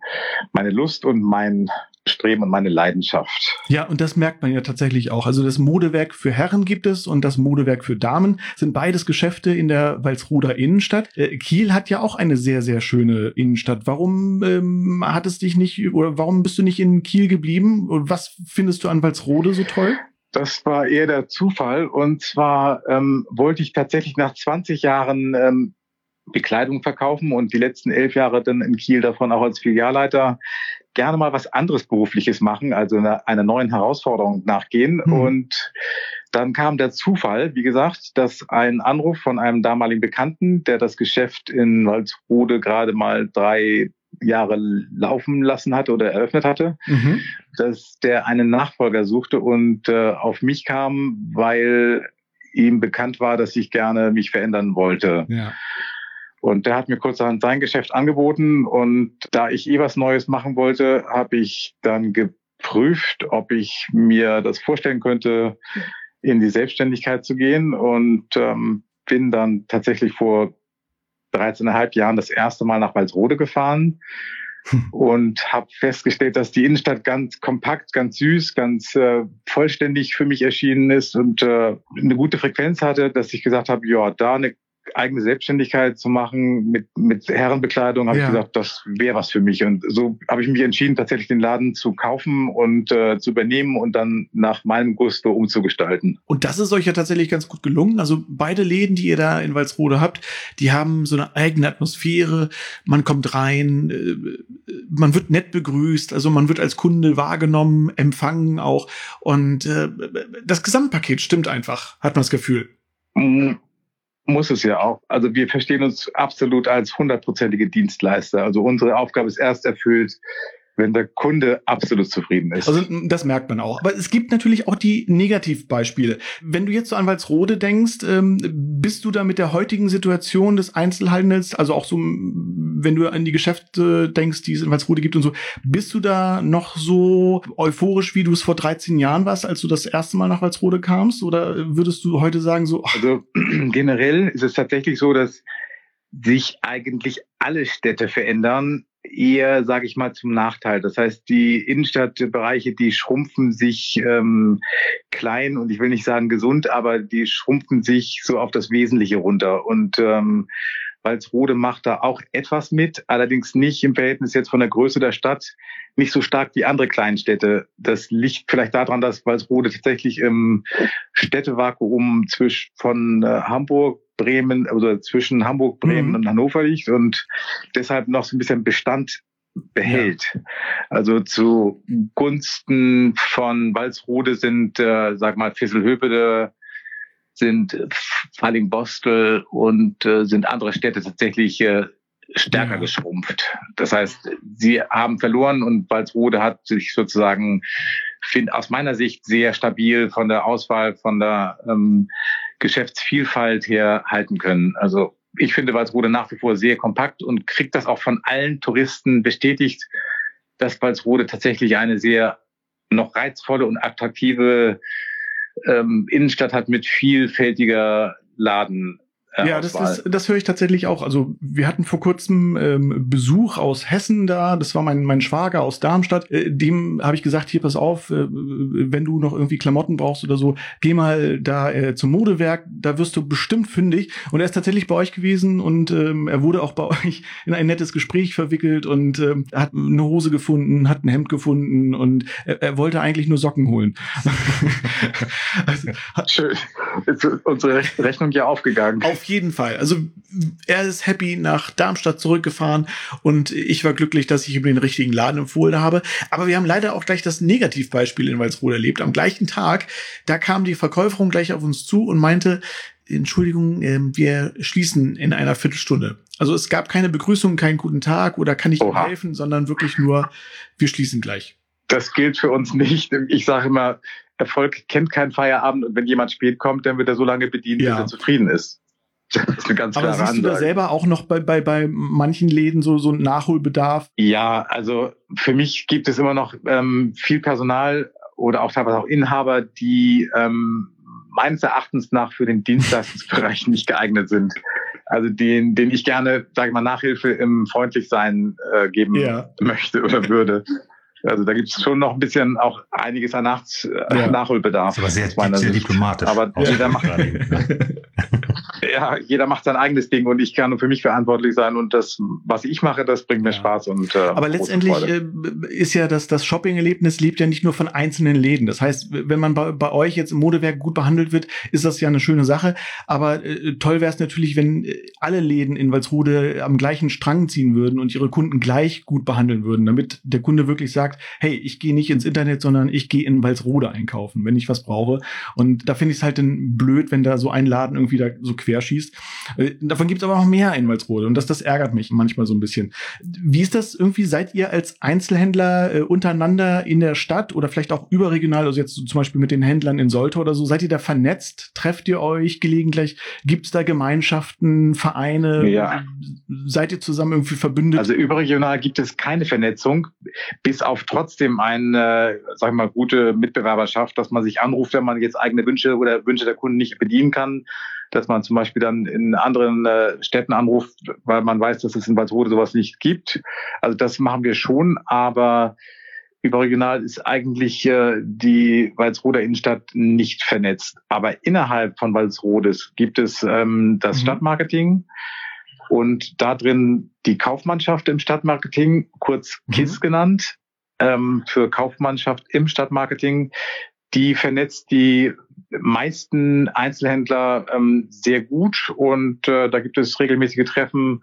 meine Lust und mein Streben und meine Leidenschaft. Ja, und das merkt man ja tatsächlich auch. Also das Modewerk für Herren gibt es und das Modewerk für Damen sind beides Geschäfte in der Walsruder Innenstadt. Äh, Kiel hat ja auch eine sehr, sehr schöne Innenstadt. Warum ähm, hat es dich nicht oder warum bist du nicht in Kiel geblieben? Und was findest du an Walsrode so toll? Das war eher der Zufall. Und zwar ähm, wollte ich tatsächlich nach 20 Jahren ähm, Bekleidung verkaufen und die letzten elf Jahre dann in Kiel davon auch als Filialleiter gerne mal was anderes berufliches machen, also einer, einer neuen Herausforderung nachgehen. Hm. Und dann kam der Zufall, wie gesagt, dass ein Anruf von einem damaligen Bekannten, der das Geschäft in Walsrode gerade mal drei Jahre laufen lassen hatte oder eröffnet hatte, Mhm. dass der einen Nachfolger suchte und äh, auf mich kam, weil ihm bekannt war, dass ich gerne mich verändern wollte. Ja. Und der hat mir kurzerhand sein Geschäft angeboten. Und da ich eh was Neues machen wollte, habe ich dann geprüft, ob ich mir das vorstellen könnte, in die Selbstständigkeit zu gehen. Und ähm, bin dann tatsächlich vor 13,5 Jahren das erste Mal nach Walsrode gefahren und habe festgestellt, dass die Innenstadt ganz kompakt, ganz süß, ganz äh, vollständig für mich erschienen ist und äh, eine gute Frequenz hatte, dass ich gesagt habe, ja, da eine eigene Selbstständigkeit zu machen mit, mit Herrenbekleidung, habe Ja. ich gesagt, das wäre was für mich. Und so habe ich mich entschieden, tatsächlich den Laden zu kaufen und äh, zu übernehmen und dann nach meinem Gusto umzugestalten. Und das ist euch ja tatsächlich ganz gut gelungen. Also beide Läden, die ihr da in Walsrode habt, die haben so eine eigene Atmosphäre. Man kommt rein, äh, man wird nett begrüßt, also man wird als Kunde wahrgenommen, empfangen auch. Und äh, das Gesamtpaket stimmt einfach, hat man das Gefühl. Mm, Muss es ja auch. Also wir verstehen uns absolut als hundertprozentige Dienstleister. Also unsere Aufgabe ist erst erfüllt, wenn der Kunde absolut zufrieden ist. Also das merkt man auch. Aber es gibt natürlich auch die Negativbeispiele. Wenn du jetzt so an Walsrode denkst, ähm, bist du da mit der heutigen Situation des Einzelhandels, also auch so, wenn du an die Geschäfte denkst, die es in Walsrode gibt und so, bist du da noch so euphorisch, wie du es vor 13 Jahren warst, als du das erste Mal nach Walsrode kamst? Oder würdest du heute sagen so, ach, Also generell ist es tatsächlich so, dass sich eigentlich alle Städte verändern, eher, sage ich mal, zum Nachteil. Das heißt, die Innenstadtbereiche, die schrumpfen sich ähm, klein und ich will nicht sagen gesund, aber die schrumpfen sich so auf das Wesentliche runter. Und ähm, Walsrode macht da auch etwas mit, allerdings nicht im Verhältnis jetzt von der Größe der Stadt, nicht so stark wie andere Kleinstädte. Das liegt vielleicht daran, dass Walsrode tatsächlich im Städtevakuum zwischen von äh, Hamburg, Bremen, also zwischen Hamburg, Bremen Mhm. und Hannover liegt und deshalb noch so ein bisschen Bestand behält. Also zu Gunsten von Walsrode sind, äh, sag mal, Fisselhöpede, sind Falling-Bostel und äh, sind andere Städte tatsächlich äh, stärker geschrumpft. Das heißt, sie haben verloren und Walsrode hat sich sozusagen, find, aus meiner Sicht sehr stabil von der Auswahl, von der ähm, Geschäftsvielfalt her halten können. Also ich finde Walsrode nach wie vor sehr kompakt und kriegt das auch von allen Touristen bestätigt, dass Walsrode tatsächlich eine sehr noch reizvolle und attraktive ähm, Innenstadt hat mit vielfältiger Laden. Äh, Ja, das, Auswahl. das, das höre ich tatsächlich auch. Also wir hatten vor kurzem ähm, Besuch aus Hessen da. Das war mein, mein Schwager aus Darmstadt. Äh, dem habe ich gesagt, hier pass auf, äh, wenn du noch irgendwie Klamotten brauchst oder so, geh mal da äh, zum Modewerk. Da wirst du bestimmt fündig. Und er ist tatsächlich bei euch gewesen und ähm, er wurde auch bei euch in ein nettes Gespräch verwickelt und ähm, hat eine Hose gefunden, hat ein Hemd gefunden und er, er wollte eigentlich nur Socken holen. also, Schön. Ist unsere Rech- Rechnung ja aufgegangen. auf jeden Fall. Also er ist happy nach Darmstadt zurückgefahren und ich war glücklich, dass ich ihm den richtigen Laden empfohlen habe. Aber wir haben leider auch gleich das Negativbeispiel in Walsrode erlebt. Am gleichen Tag, da kam die Verkäuferin gleich auf uns zu und meinte, Entschuldigung, ähm, wir schließen in einer Viertelstunde. Also es gab keine Begrüßung, keinen guten Tag oder kann ich Ihnen helfen, sondern wirklich nur, wir schließen gleich. Das gilt für uns nicht. Ich sage immer, Erfolg kennt keinen Feierabend und wenn jemand spät kommt, dann wird er so lange bedient, Ja. bis er zufrieden ist. Das ist eine ganz Aber siehst du da Ansage. selber auch noch bei, bei, bei manchen Läden so, so einen Nachholbedarf? Ja, also für mich gibt es immer noch ähm, viel Personal oder auch teilweise auch Inhaber, die ähm, meines Erachtens nach für den Dienstleistungsbereich nicht geeignet sind. Also den, den ich gerne, sage ich mal, Nachhilfe im Freundlichsein äh, geben Ja. möchte oder würde. Also da gibt es schon noch ein bisschen auch einiges an Nachts, äh, Ja. Nachholbedarf. Das ist aber sehr, sehr diplomatisch. Aber Aus- jeder macht ja, jeder macht sein eigenes Ding und ich kann nur für mich verantwortlich sein und das, was ich mache, das bringt mir Ja. Spaß und äh, Aber letztendlich Freude. äh, ist ja das, das Shopping-Erlebnis lebt ja nicht nur von einzelnen Läden. Das heißt, wenn man bei, bei euch jetzt im Modewerk gut behandelt wird, ist das ja eine schöne Sache. Aber äh, toll wäre es natürlich, wenn äh, alle Läden in Walsrode am gleichen Strang ziehen würden und ihre Kunden gleich gut behandeln würden, damit der Kunde wirklich sagt, hey, ich gehe nicht ins Internet, sondern ich gehe in Walsrode einkaufen, wenn ich was brauche. Und da finde ich es halt dann blöd, wenn da so ein Laden irgendwie da so quer schießt. Äh, davon gibt es aber noch mehr in Walsrode und das, das ärgert mich manchmal so ein bisschen. Wie ist das irgendwie? Seid ihr als Einzelhändler äh, untereinander in der Stadt oder vielleicht auch überregional, also jetzt so zum Beispiel mit den Händlern in Soltau oder so, seid ihr da vernetzt? Trefft ihr euch gelegentlich? Gibt es da Gemeinschaften, Vereine? Ja. Seid ihr zusammen irgendwie verbündet? Also überregional gibt es keine Vernetzung, bis auf trotzdem eine, sag ich mal, gute Mitbewerberschaft, dass man sich anruft, wenn man jetzt eigene Wünsche oder Wünsche der Kunden nicht bedienen kann, dass man zum Beispiel dann in anderen äh, Städten anruft, weil man weiß, dass es in Walsrode sowas nicht gibt. Also das machen wir schon, aber überregional ist eigentlich äh, die Walsroder Innenstadt nicht vernetzt. Aber innerhalb von Walsrodes gibt es ähm, das Mhm. Stadtmarketing und da drin die Kaufmannschaft im Stadtmarketing, kurz Mhm. KISS genannt, ähm, für Kaufmannschaft im Stadtmarketing. Die vernetzt die meisten Einzelhändler ähm, sehr gut und äh, da gibt es regelmäßige Treffen.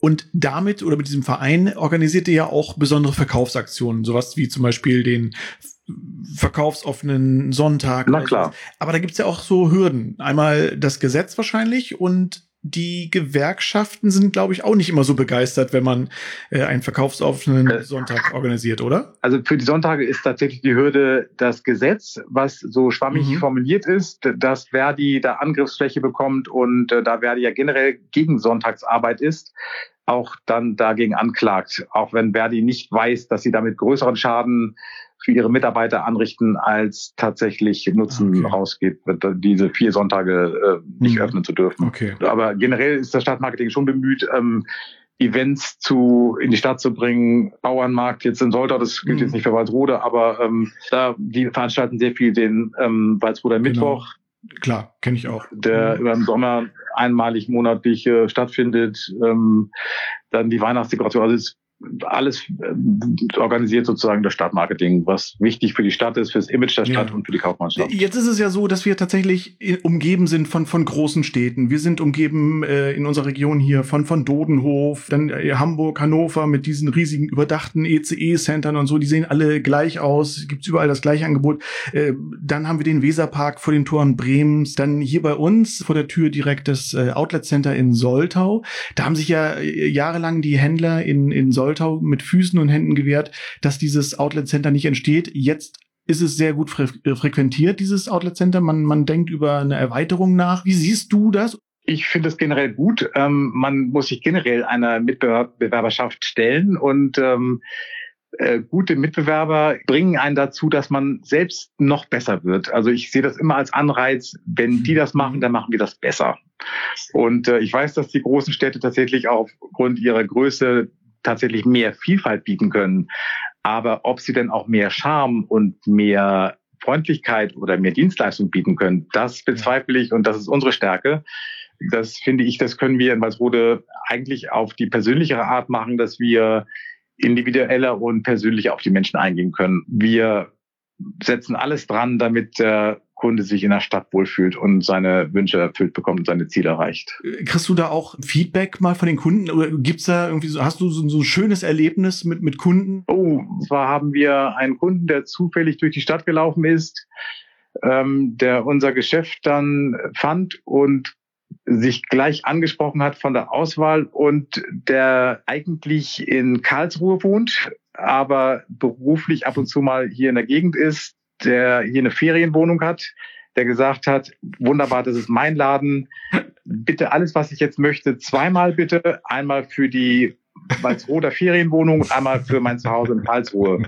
Und damit oder mit diesem Verein organisiert ihr ja auch besondere Verkaufsaktionen, sowas wie zum Beispiel den verkaufsoffenen Sonntag. Na klar. Aber da gibt's ja auch so Hürden. Einmal das Gesetz wahrscheinlich und die Gewerkschaften sind, glaube ich, auch nicht immer so begeistert, wenn man äh, einen verkaufsoffenen Äh. Sonntag organisiert, oder? Also für die Sonntage ist tatsächlich die Hürde das Gesetz, was so schwammig Mhm. formuliert ist, dass Verdi da Angriffsfläche bekommt und äh, da Verdi ja generell gegen Sonntagsarbeit ist, auch dann dagegen anklagt, auch wenn Verdi nicht weiß, dass sie damit größeren Schaden für ihre Mitarbeiter anrichten, als tatsächlich Nutzen Okay. rausgeht, diese vier Sonntage äh, nicht Mhm. öffnen zu dürfen. Okay. Aber generell ist das Stadtmarketing schon bemüht, ähm, Events zu in die Stadt zu bringen. Bauernmarkt jetzt in Soltau, das gilt Mhm. jetzt nicht für Walsrode, aber ähm, da die veranstalten sehr viel den ähm, Walsroder Genau. Mittwoch, Klar, kenne ich auch. der Mhm. über den Sommer einmalig monatlich äh, stattfindet. Ähm, dann die Weihnachtsdekoration, also es alles ähm, organisiert sozusagen das Stadtmarketing, was wichtig für die Stadt ist, fürs Image der Stadt Ja. und für die Kaufmannschaft. Jetzt ist es ja so, dass wir tatsächlich umgeben sind von, von großen Städten. Wir sind umgeben äh, in unserer Region hier von, von Dodenhof, dann äh, Hamburg, Hannover mit diesen riesigen überdachten ECE-Centern und so. Die sehen alle gleich aus. Gibt's überall das gleiche Angebot. Äh, dann haben wir den Weserpark vor den Toren Bremens. Dann hier bei uns vor der Tür direkt das äh, Outlet Center in Soltau. Da haben sich ja äh, jahrelang die Händler in, in Soltau mit Füßen und Händen gewehrt, dass dieses Outlet Center nicht entsteht. Jetzt ist es sehr gut fre äh, frequentiert, dieses Outlet Center. Man, man denkt über eine Erweiterung nach. Wie siehst du das? Ich finde es generell gut. Ähm, man muss sich generell einer Mitbewerberschaft stellen und ähm, äh, gute Mitbewerber bringen einen dazu, dass man selbst noch besser wird. Also ich sehe das immer als Anreiz, wenn die das machen, dann machen wir das besser. Und äh, ich weiß, dass die großen Städte tatsächlich aufgrund ihrer Größe tatsächlich mehr Vielfalt bieten können. Aber ob sie denn auch mehr Charme und mehr Freundlichkeit oder mehr Dienstleistung bieten können, das bezweifle ich und das ist unsere Stärke. Das finde ich, das können wir in Walsrode eigentlich auf die persönlichere Art machen, dass wir individueller und persönlicher auf die Menschen eingehen können. Wir setzen alles dran, damit der Kunde sich in der Stadt wohlfühlt und seine Wünsche erfüllt bekommt und seine Ziele erreicht. Kriegst du da auch Feedback mal von den Kunden? Oder gibt's da irgendwie so, hast du so, so ein schönes Erlebnis mit, mit Kunden? Oh, zwar haben wir einen Kunden, der zufällig durch die Stadt gelaufen ist, ähm, der unser Geschäft dann fand und sich gleich angesprochen hat von der Auswahl und der eigentlich in Karlsruhe wohnt, aber beruflich ab und zu mal hier in der Gegend ist, der hier eine Ferienwohnung hat, der gesagt hat, wunderbar, das ist mein Laden. Bitte alles, was ich jetzt möchte, zweimal bitte. Einmal für die Walsroder Ferienwohnung und einmal für mein Zuhause in Karlsruhe.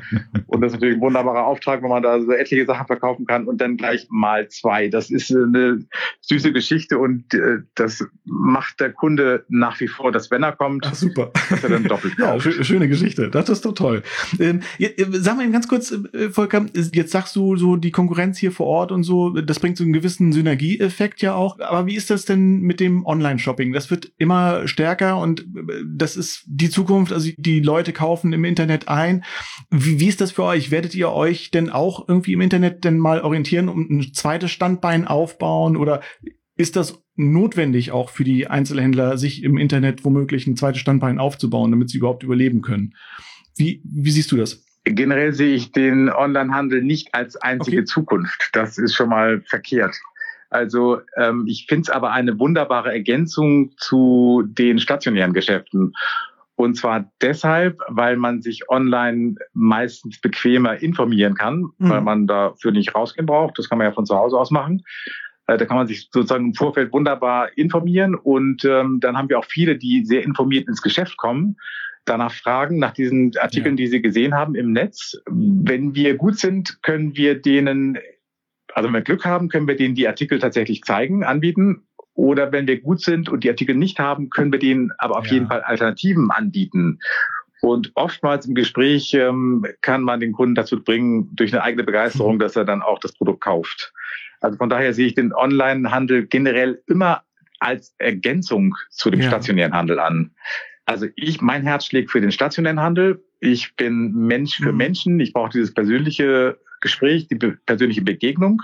Und das ist natürlich ein wunderbarer Auftrag, wenn man da so etliche Sachen verkaufen kann und dann gleich mal zwei. Das ist eine süße Geschichte und äh, das macht der Kunde nach wie vor, dass wenn er kommt, Ach, super. dass er dann doppelt Ja, kauft. schö- schöne Geschichte. Das ist doch toll. Ähm, äh, sag mal eben ganz kurz, äh, Volker, jetzt sagst du so die Konkurrenz hier vor Ort und so, das bringt so einen gewissen Synergieeffekt ja auch. Aber wie ist das denn mit dem Online-Shopping? Das wird immer stärker und äh, das ist die Zukunft. Also die Leute kaufen im Internet ein. Wie, wie ist das für euch? Werdet ihr euch denn auch irgendwie im Internet denn mal orientieren und ein zweites Standbein aufbauen oder ist das notwendig auch für die Einzelhändler, sich im Internet womöglich ein zweites Standbein aufzubauen, damit sie überhaupt überleben können? Wie, wie siehst du das? Generell sehe ich den Onlinehandel nicht als einzige Okay. Zukunft. Das ist schon mal verkehrt. Also ähm, ich finde es aber eine wunderbare Ergänzung zu den stationären Geschäften. Und zwar deshalb, weil man sich online meistens bequemer informieren kann, Mhm. weil man dafür nicht rausgehen braucht. Das kann man ja von zu Hause aus machen. Äh, Da kann man sich sozusagen im Vorfeld wunderbar informieren. Und ähm, dann haben wir auch viele, die sehr informiert ins Geschäft kommen, danach fragen, nach diesen Artikeln, die sie gesehen haben im Netz. Wenn wir gut sind, können wir denen, also wenn wir Glück haben, können wir denen die Artikel tatsächlich zeigen, anbieten. Oder wenn wir gut sind und die Artikel nicht haben, können wir denen aber auf Ja. jeden Fall Alternativen anbieten. Und oftmals im Gespräch ähm, kann man den Kunden dazu bringen, durch eine eigene Begeisterung, dass er dann auch das Produkt kauft. Also von daher sehe ich den Online-Handel generell immer als Ergänzung zu dem Ja. stationären Handel an. Also ich, mein Herz schlägt für den stationären Handel. Ich bin Mensch für Mhm. Menschen. Ich brauche dieses persönliche Gespräch, die persönliche Begegnung.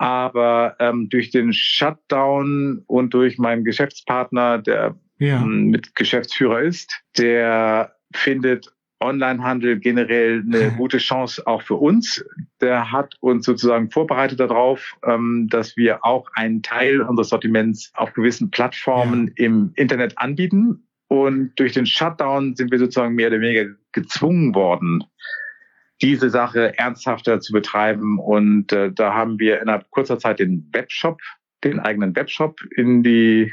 Aber ähm, durch den Shutdown und durch meinen Geschäftspartner, der Ja. m, mit Geschäftsführer ist, der findet Onlinehandel generell eine gute Chance auch für uns. Der hat uns sozusagen vorbereitet darauf, ähm, dass wir auch einen Teil unseres Sortiments auf gewissen Plattformen im Internet anbieten. Und durch den Shutdown sind wir sozusagen mehr oder weniger gezwungen worden, diese Sache ernsthafter zu betreiben. Und äh, da haben wir innerhalb kurzer Zeit den Webshop, den eigenen Webshop in die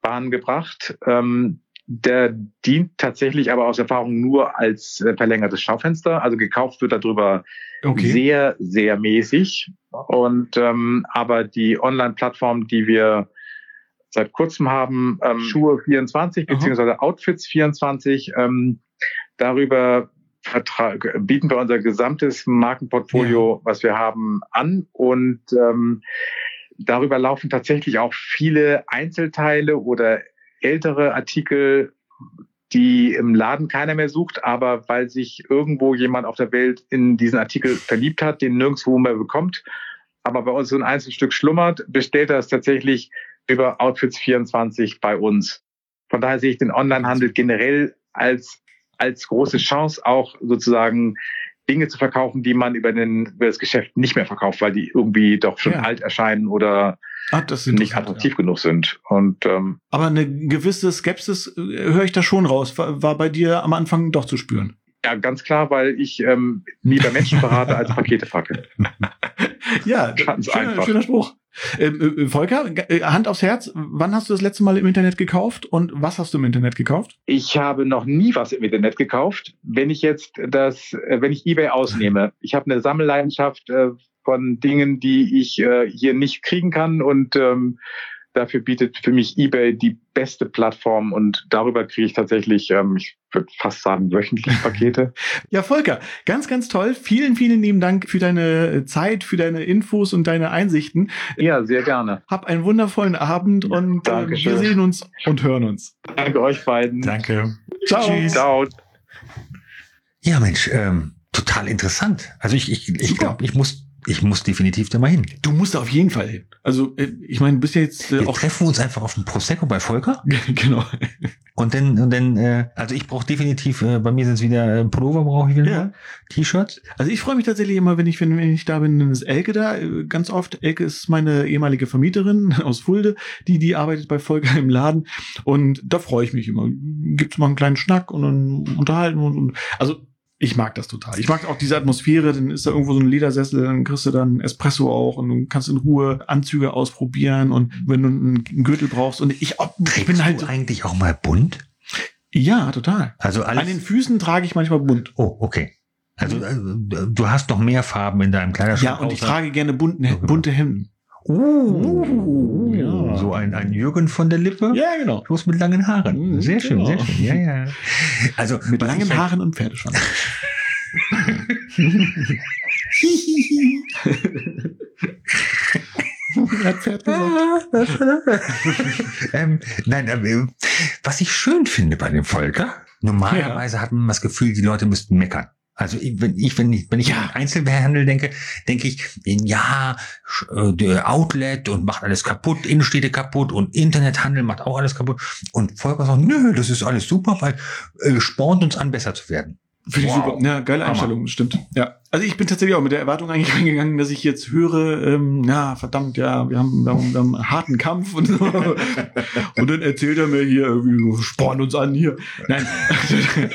Bahn gebracht. Ähm, der dient tatsächlich aber aus Erfahrung nur als äh, verlängertes Schaufenster. Also gekauft wird darüber Okay. sehr, sehr mäßig. Und ähm, aber die Online-Plattform, die wir seit kurzem haben, ähm, Schuhe 24 Aha. beziehungsweise Outfits 24, ähm, darüber vertra- bieten wir unser gesamtes Markenportfolio, was wir haben, an. Und ähm, darüber laufen tatsächlich auch viele Einzelteile oder ältere Artikel, die im Laden keiner mehr sucht, aber weil sich irgendwo jemand auf der Welt in diesen Artikel verliebt hat, den nirgendwo mehr bekommt, aber bei uns so ein Einzelstück schlummert, bestellt er es tatsächlich über Outfits 24 bei uns. Von daher sehe ich den Onlinehandel generell als, als große Chance auch sozusagen Dinge zu verkaufen, die man über, den, über das Geschäft nicht mehr verkauft, weil die irgendwie doch schon Ja. alt erscheinen oder Ah, nicht attraktiv ja. genug sind. Und ähm, Aber eine gewisse Skepsis äh, höre ich da schon raus. War, war bei dir am Anfang doch zu spüren. ja, ganz klar, weil ich ähm, lieber Menschen berate als Pakete packe. Ja, Ganz schöner, einfach. schöner Spruch. Ähm, äh, Volker, äh, Hand aufs Herz, wann hast du das letzte Mal im Internet gekauft und was hast du im Internet gekauft? Ich habe noch nie was im Internet gekauft. Wenn ich jetzt das, äh, wenn ich eBay ausnehme, ich habe eine Sammelleidenschaft äh, von Dingen, die ich äh, hier nicht kriegen kann und ähm, dafür bietet für mich eBay die beste Plattform und darüber kriege ich tatsächlich, ähm, ich würde fast sagen, wöchentlich Pakete. Ja, Volker, ganz, ganz toll. Vielen, vielen lieben Dank für deine Zeit, für deine Infos und deine Einsichten. ja, sehr gerne. Hab einen wundervollen Abend und äh, wir sehen uns und hören uns. Danke euch beiden. Danke. Ciao. Tschüss. Ciao. Ja, Mensch, ähm, total interessant. Also ich, ich, ich glaube, ich muss, ich muss definitiv da mal hin. Du musst da auf jeden Fall hin. Also, äh, ich meine, du bist ja jetzt äh, Wir auch. treffen uns einfach auf dem Prosecco bei Volker. genau. Und dann, und dann, äh, also ich brauche definitiv, äh, bei mir sind es wieder äh, Pullover brauche ich wieder, Ja. T-Shirts. Also ich freue mich tatsächlich immer, wenn ich, wenn, wenn ich da bin, dann ist Elke da. Äh, Ganz oft. Elke ist meine ehemalige Vermieterin aus Fulde, die, die arbeitet bei Volker im Laden. Und da freue ich mich immer. Gibt's mal einen kleinen Schnack und dann unterhalten und, und also ich mag das total. Ich mag auch diese Atmosphäre, dann ist da irgendwo so ein Ledersessel, dann kriegst du dann Espresso auch und du kannst in Ruhe Anzüge ausprobieren und wenn du einen Gürtel brauchst und ich, oh, ich bin halt du eigentlich auch mal bunt? ja, total. Also alles. An den Füßen trage ich manchmal bunt. oh, okay. Also äh, du hast noch mehr Farben in deinem Kleiderschrank. Ja, und ich trage gerne bunten, bunte Hemden. Uh, Ja. So ein, ein Jürgen von der Lippe. Ja, genau. Bloß mit langen Haaren. Mhm, Sehr schön, genau. sehr schön. Ja, ja. Also Mit langen halt- Haaren und Pferdeschwanz. Hat Pferd gesagt. ähm, nein, äh, was ich schön finde bei dem Volker, normalerweise hat man das Gefühl, die Leute müssten meckern. Also ich, wenn ich, wenn ich, wenn ich Ja. an Einzelhandel denke, denke ich, ja, äh, der Outlet und macht alles kaputt, Innenstädte kaputt und Internethandel macht auch alles kaputt. Und Volker sagt, nö, das ist alles super, weil äh, spornt uns an, besser zu werden. Finde ich Wow. super. Ja, geile Hammer. Einstellung, stimmt. Ja. Also ich bin tatsächlich auch mit der Erwartung eigentlich reingegangen, dass ich jetzt höre, ähm, ja, verdammt, ja, wir haben, wir haben, wir haben einen harten Kampf und so. und dann erzählt er mir hier, irgendwie, sporn uns an hier. Nein,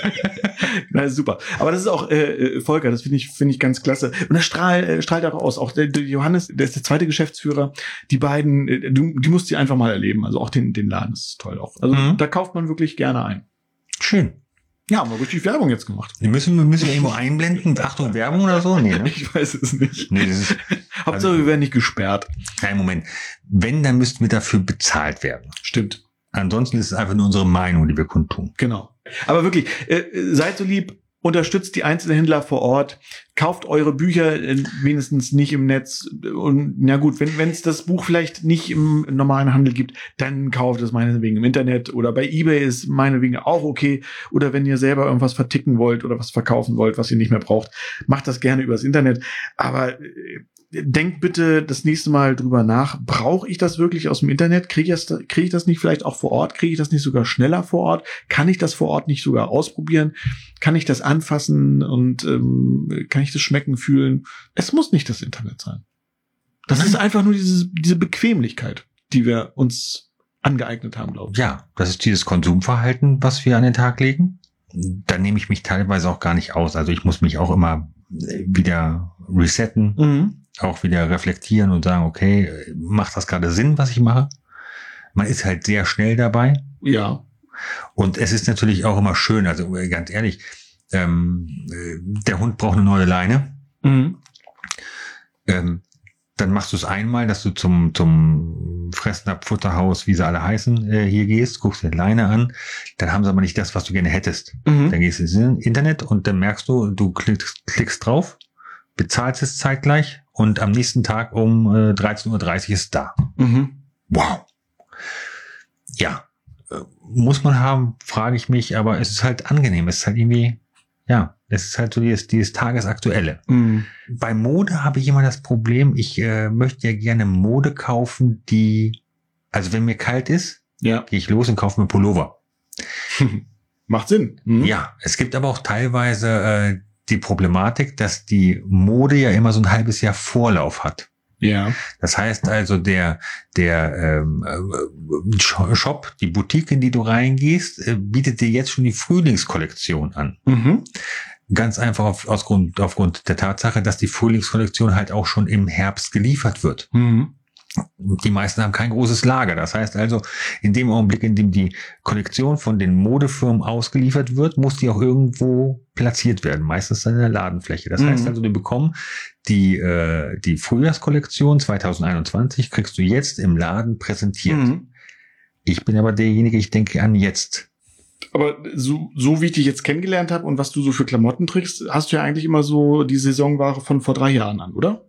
Nein, super. Aber das ist auch äh, äh, Volker, das finde ich, finde ich ganz klasse. Und das strahlt, äh, strahlt auch aus. Auch der, der Johannes, der ist der zweite Geschäftsführer. Die beiden, äh, du, die musst du einfach mal erleben. Also auch den, den Laden das ist toll auch. Also Mhm. da kauft man wirklich gerne ein. Schön. Ja, haben wir richtig Werbung jetzt gemacht. Die müssen, wir müssen wir irgendwo einblenden. Achtung, Werbung oder so? Nee, ne? Ich weiß es nicht. Nee, das ist, Hauptsache, wir werden nicht gesperrt. kein Moment. Wenn, dann müssten wir dafür bezahlt werden. Stimmt. Ansonsten ist es einfach nur unsere Meinung, die wir kundtun. Genau. Aber wirklich, äh, seid so lieb, unterstützt die Einzelhändler vor Ort, kauft eure Bücher äh, wenigstens nicht im Netz. Und na gut, wenn wenn es das Buch vielleicht nicht im normalen Handel gibt, dann kauft es meinetwegen im Internet oder bei eBay ist meinetwegen auch okay. Oder wenn ihr selber irgendwas verticken wollt oder was verkaufen wollt, was ihr nicht mehr braucht, macht das gerne übers Internet. Aber äh, denkt bitte das nächste Mal drüber nach. Brauche ich das wirklich aus dem Internet? Kriege ich, das- kriege ich das nicht vielleicht auch vor Ort? Kriege ich das nicht sogar schneller vor Ort? Kann ich das vor Ort nicht sogar ausprobieren? Kann ich das anfassen und ähm, kann ich das schmecken, fühlen? Es muss nicht das Internet sein. Das Nein. ist einfach nur diese, diese Bequemlichkeit, die wir uns angeeignet haben, glaube ich. Ja, das ist dieses Konsumverhalten, was wir an den Tag legen. Da nehme ich mich teilweise auch gar nicht aus. Also ich muss mich auch immer wieder resetten, Mhm. Auch wieder reflektieren und sagen, okay, macht das gerade Sinn, was ich mache? Man ist halt sehr schnell dabei. Ja. Und es ist natürlich auch immer schön, also äh, ganz ehrlich, ähm, äh, der Hund braucht eine neue Leine. Mhm. Ähm, dann machst du es einmal, dass du zum, zum Fressnapf, Futterhaus, wie sie alle heißen, äh, hier gehst, guckst dir Leine an. Dann haben sie aber nicht das, was du gerne hättest. Mhm. Dann gehst du ins Internet und dann merkst du, du klickst, klickst drauf, bezahlst es zeitgleich und am nächsten Tag um äh, 13.30 Uhr ist da. Mhm. Wow. Ja, äh, muss man haben, frage ich mich, aber es ist halt angenehm. Es ist halt irgendwie, ja, es ist halt so dieses, dieses Tagesaktuelle. Mhm. Bei Mode habe ich immer das Problem, ich äh, möchte ja gerne Mode kaufen, die, also wenn mir kalt ist, Ja. gehe ich los und kaufe mir Pullover. Macht Sinn. Mhm. Ja, es gibt aber auch teilweise äh, die Problematik, dass die Mode ja immer so ein halbes Jahr Vorlauf hat. Ja. Das heißt also, der, der ähm, äh, Sh- Shop, die Boutique, in die du reingehst, äh, bietet dir jetzt schon die Frühlingskollektion an. Mhm. Ganz einfach auf, aus Grund, aufgrund der Tatsache, dass die Frühlingskollektion halt auch schon im Herbst geliefert wird. Mhm. Die meisten haben kein großes Lager. Das heißt also, in dem Augenblick, in dem die Kollektion von den Modefirmen ausgeliefert wird, muss die auch irgendwo platziert werden. Meistens in der Ladenfläche. Das Mhm. heißt also, du bekommst die, äh, die Frühjahrskollektion 2021 kriegst du jetzt im Laden präsentiert. Mhm. Ich bin aber derjenige, ich denke an jetzt. Aber so, so wie ich dich jetzt kennengelernt habe und was du so für Klamotten trägst, hast du ja eigentlich immer so die Saisonware von vor drei Jahren an, oder?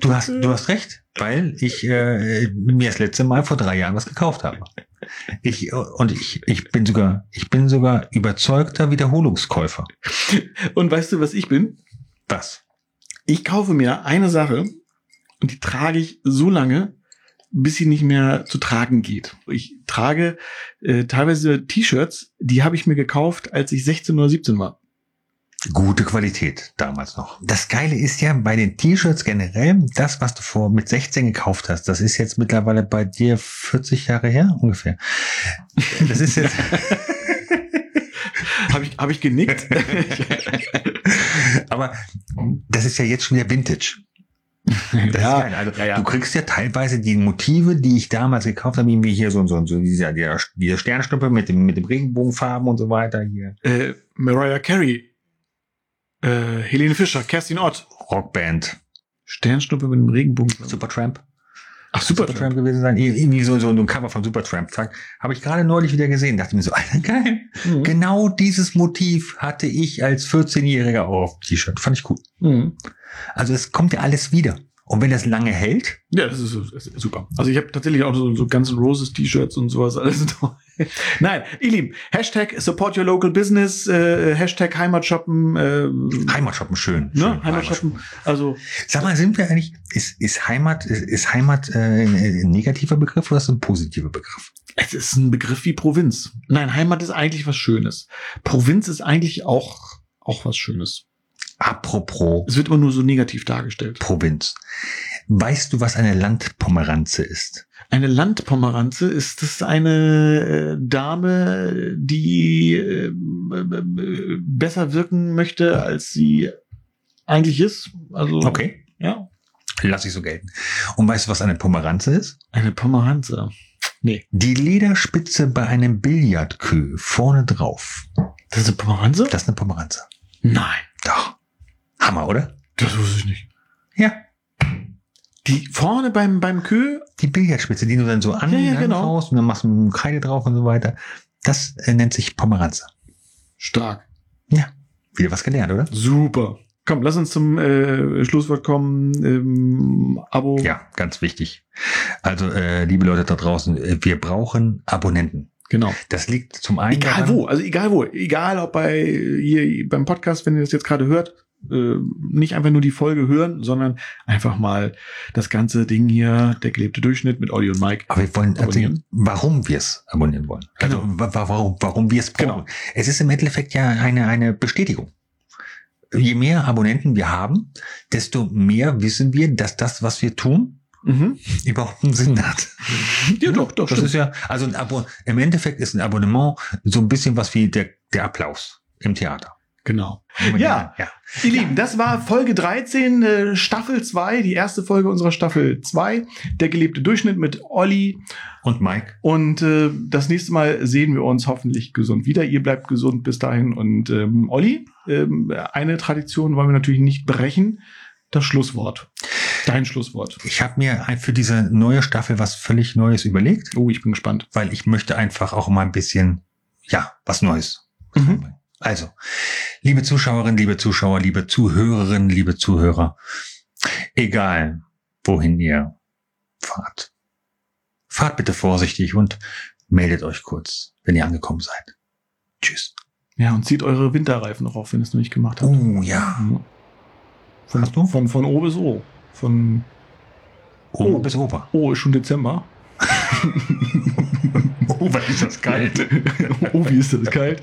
Du hast, du hast recht, weil ich äh, mir das letzte Mal vor drei Jahren was gekauft habe. Ich, und ich, ich bin sogar, ich bin sogar überzeugter Wiederholungskäufer. Und weißt du, was ich bin? Was? Ich kaufe mir eine Sache und die trage ich so lange, bis sie nicht mehr zu tragen geht. Ich trage äh, teilweise T-Shirts, die habe ich mir gekauft, als ich 16 oder 17 war. Gute Qualität damals noch. Das Geile ist ja bei den T-Shirts generell, das, was du vor mit 16 gekauft hast, das ist jetzt mittlerweile bei dir 40 Jahre her ungefähr. Das ist jetzt, Habe ich, hab ich genickt? aber das ist ja jetzt schon wieder Vintage. Das ist geil. Also, ja, ja. Du kriegst ja teilweise die Motive, die ich damals gekauft habe, wie hier so, so, so dieser, dieser, dieser Sternschnuppe mit dem, mit dem Regenbogenfarben und so weiter hier. äh, Mariah Carey, äh, Helene Fischer, Kerstin Ott, Rockband. Sternschnuppe mit dem Regenbogen. Supertramp. Ach, super. Supertramp gewesen sein. Ir- Irgendwie so, so ein Cover von Supertramp. Zack. Habe ich gerade neulich wieder gesehen. Dachte mir so, Alter, geil. Mhm. Genau dieses Motiv hatte ich als 14-Jähriger auch auf T-Shirt. Fand ich cool. Mhm. Also es kommt ja alles wieder. Und wenn das lange hält, Ja, das ist, das ist super. Also ich habe tatsächlich auch so, so Guns N' Roses T-Shirts und sowas alles. Nein, ihr Lieben, Hashtag Support Your Local Business, äh, Hashtag Heimatshoppen, äh, Heimatshoppen schön. ne, schön Heimatshoppen. Also Sag mal, sind wir eigentlich, ist, ist Heimat, ist, ist Heimat äh, ein negativer Begriff oder ist das ein positiver Begriff? Es ist ein Begriff wie Provinz. Nein, Heimat ist eigentlich was Schönes. Provinz ist eigentlich auch, auch was Schönes. Apropos Es wird immer nur so negativ dargestellt. Provinz. Weißt du, was eine Landpomeranze ist? Eine Landpomeranze ist das eine äh, Dame, die äh, äh, besser wirken möchte, als sie eigentlich ist. Also Okay. ja, Lass ich so gelten. Und weißt du, was eine Pomeranze ist? eine Pomeranze. Nee, Die Lederspitze bei einem Billardkö vorne drauf. das ist eine Pomeranze? Das ist eine Pomeranze. Nein, Doch. Hammer, oder? das wusste ich nicht. Ja. Die vorne beim beim Kö. Die Billardspitze, die du dann so an, Ja, ja, genau. und dann machst du eine Kreide drauf und so weiter. Das äh, nennt sich Pomeranze. Stark. Ja. Wieder was gelernt, oder? Super. Komm, lass uns zum äh, Schlusswort kommen. Ähm, Abo. Ja, ganz wichtig. Also, äh, liebe Leute da draußen, äh, wir brauchen Abonnenten. Genau. Das liegt zum einen Egal daran, wo, also egal wo, egal ob bei hier beim Podcast, wenn ihr das jetzt gerade hört, äh, nicht einfach nur die Folge hören, sondern einfach mal das ganze Ding hier, der gelebte Durchschnitt mit Olli und Mike. Aber wir wollen erzählen, Abonnieren. warum wir es abonnieren wollen. Also Genau. wa- warum, warum wir es brauchen. Genau. Es ist im Endeffekt ja eine, eine Bestätigung. Je mehr Abonnenten wir haben, desto mehr wissen wir, dass das, was wir tun, Mhm. überhaupt einen Sinn hat. Ja, doch, doch, Das stimmt. ist ja, also ein Abo, im Endeffekt ist ein Abonnement so ein bisschen was wie der, der Applaus im Theater. Genau. Ja. ja. Ihr Lieben, das war Folge 13, äh, Staffel 2, die erste Folge unserer Staffel 2, der gelebte Durchschnitt mit Olli. Und Mike? Und äh, das nächste Mal sehen wir uns hoffentlich gesund wieder. Ihr bleibt gesund bis dahin. Und ähm, Olli, ähm, eine Tradition wollen wir natürlich nicht brechen. Das Schlusswort. Dein Schlusswort. Ich habe mir für diese neue Staffel was völlig Neues überlegt, Oh, ich bin gespannt. weil ich möchte einfach auch mal ein bisschen, ja, was Neues. Mhm. Also, liebe Zuschauerinnen, liebe Zuschauer, liebe Zuhörerinnen, liebe Zuhörer, egal wohin ihr fahrt, fahrt bitte vorsichtig und meldet euch kurz, wenn ihr angekommen seid. Tschüss. Ja, und zieht eure Winterreifen noch auf, wenn ihr es noch nicht gemacht habt. Oh ja. Von, Hast du? Von, von O bis O. Von Oma Oh. bis Ober. O ist schon Dezember. Ober ist das kalt. oh, wie ist das kalt.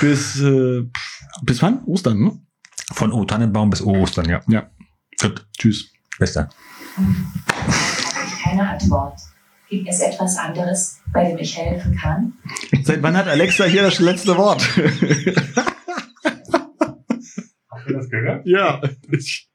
Bis, äh, bis wann? Ostern, ne? Von O Tannenbaum bis O Ostern, ja. Ja. Gut. Tschüss. Bis dann. Keine Antwort. Gibt es etwas anderes, bei dem ich helfen kann? Seit wann hat Alexa hier das letzte Wort? Habt ihr das gehört? ja. Was? Ich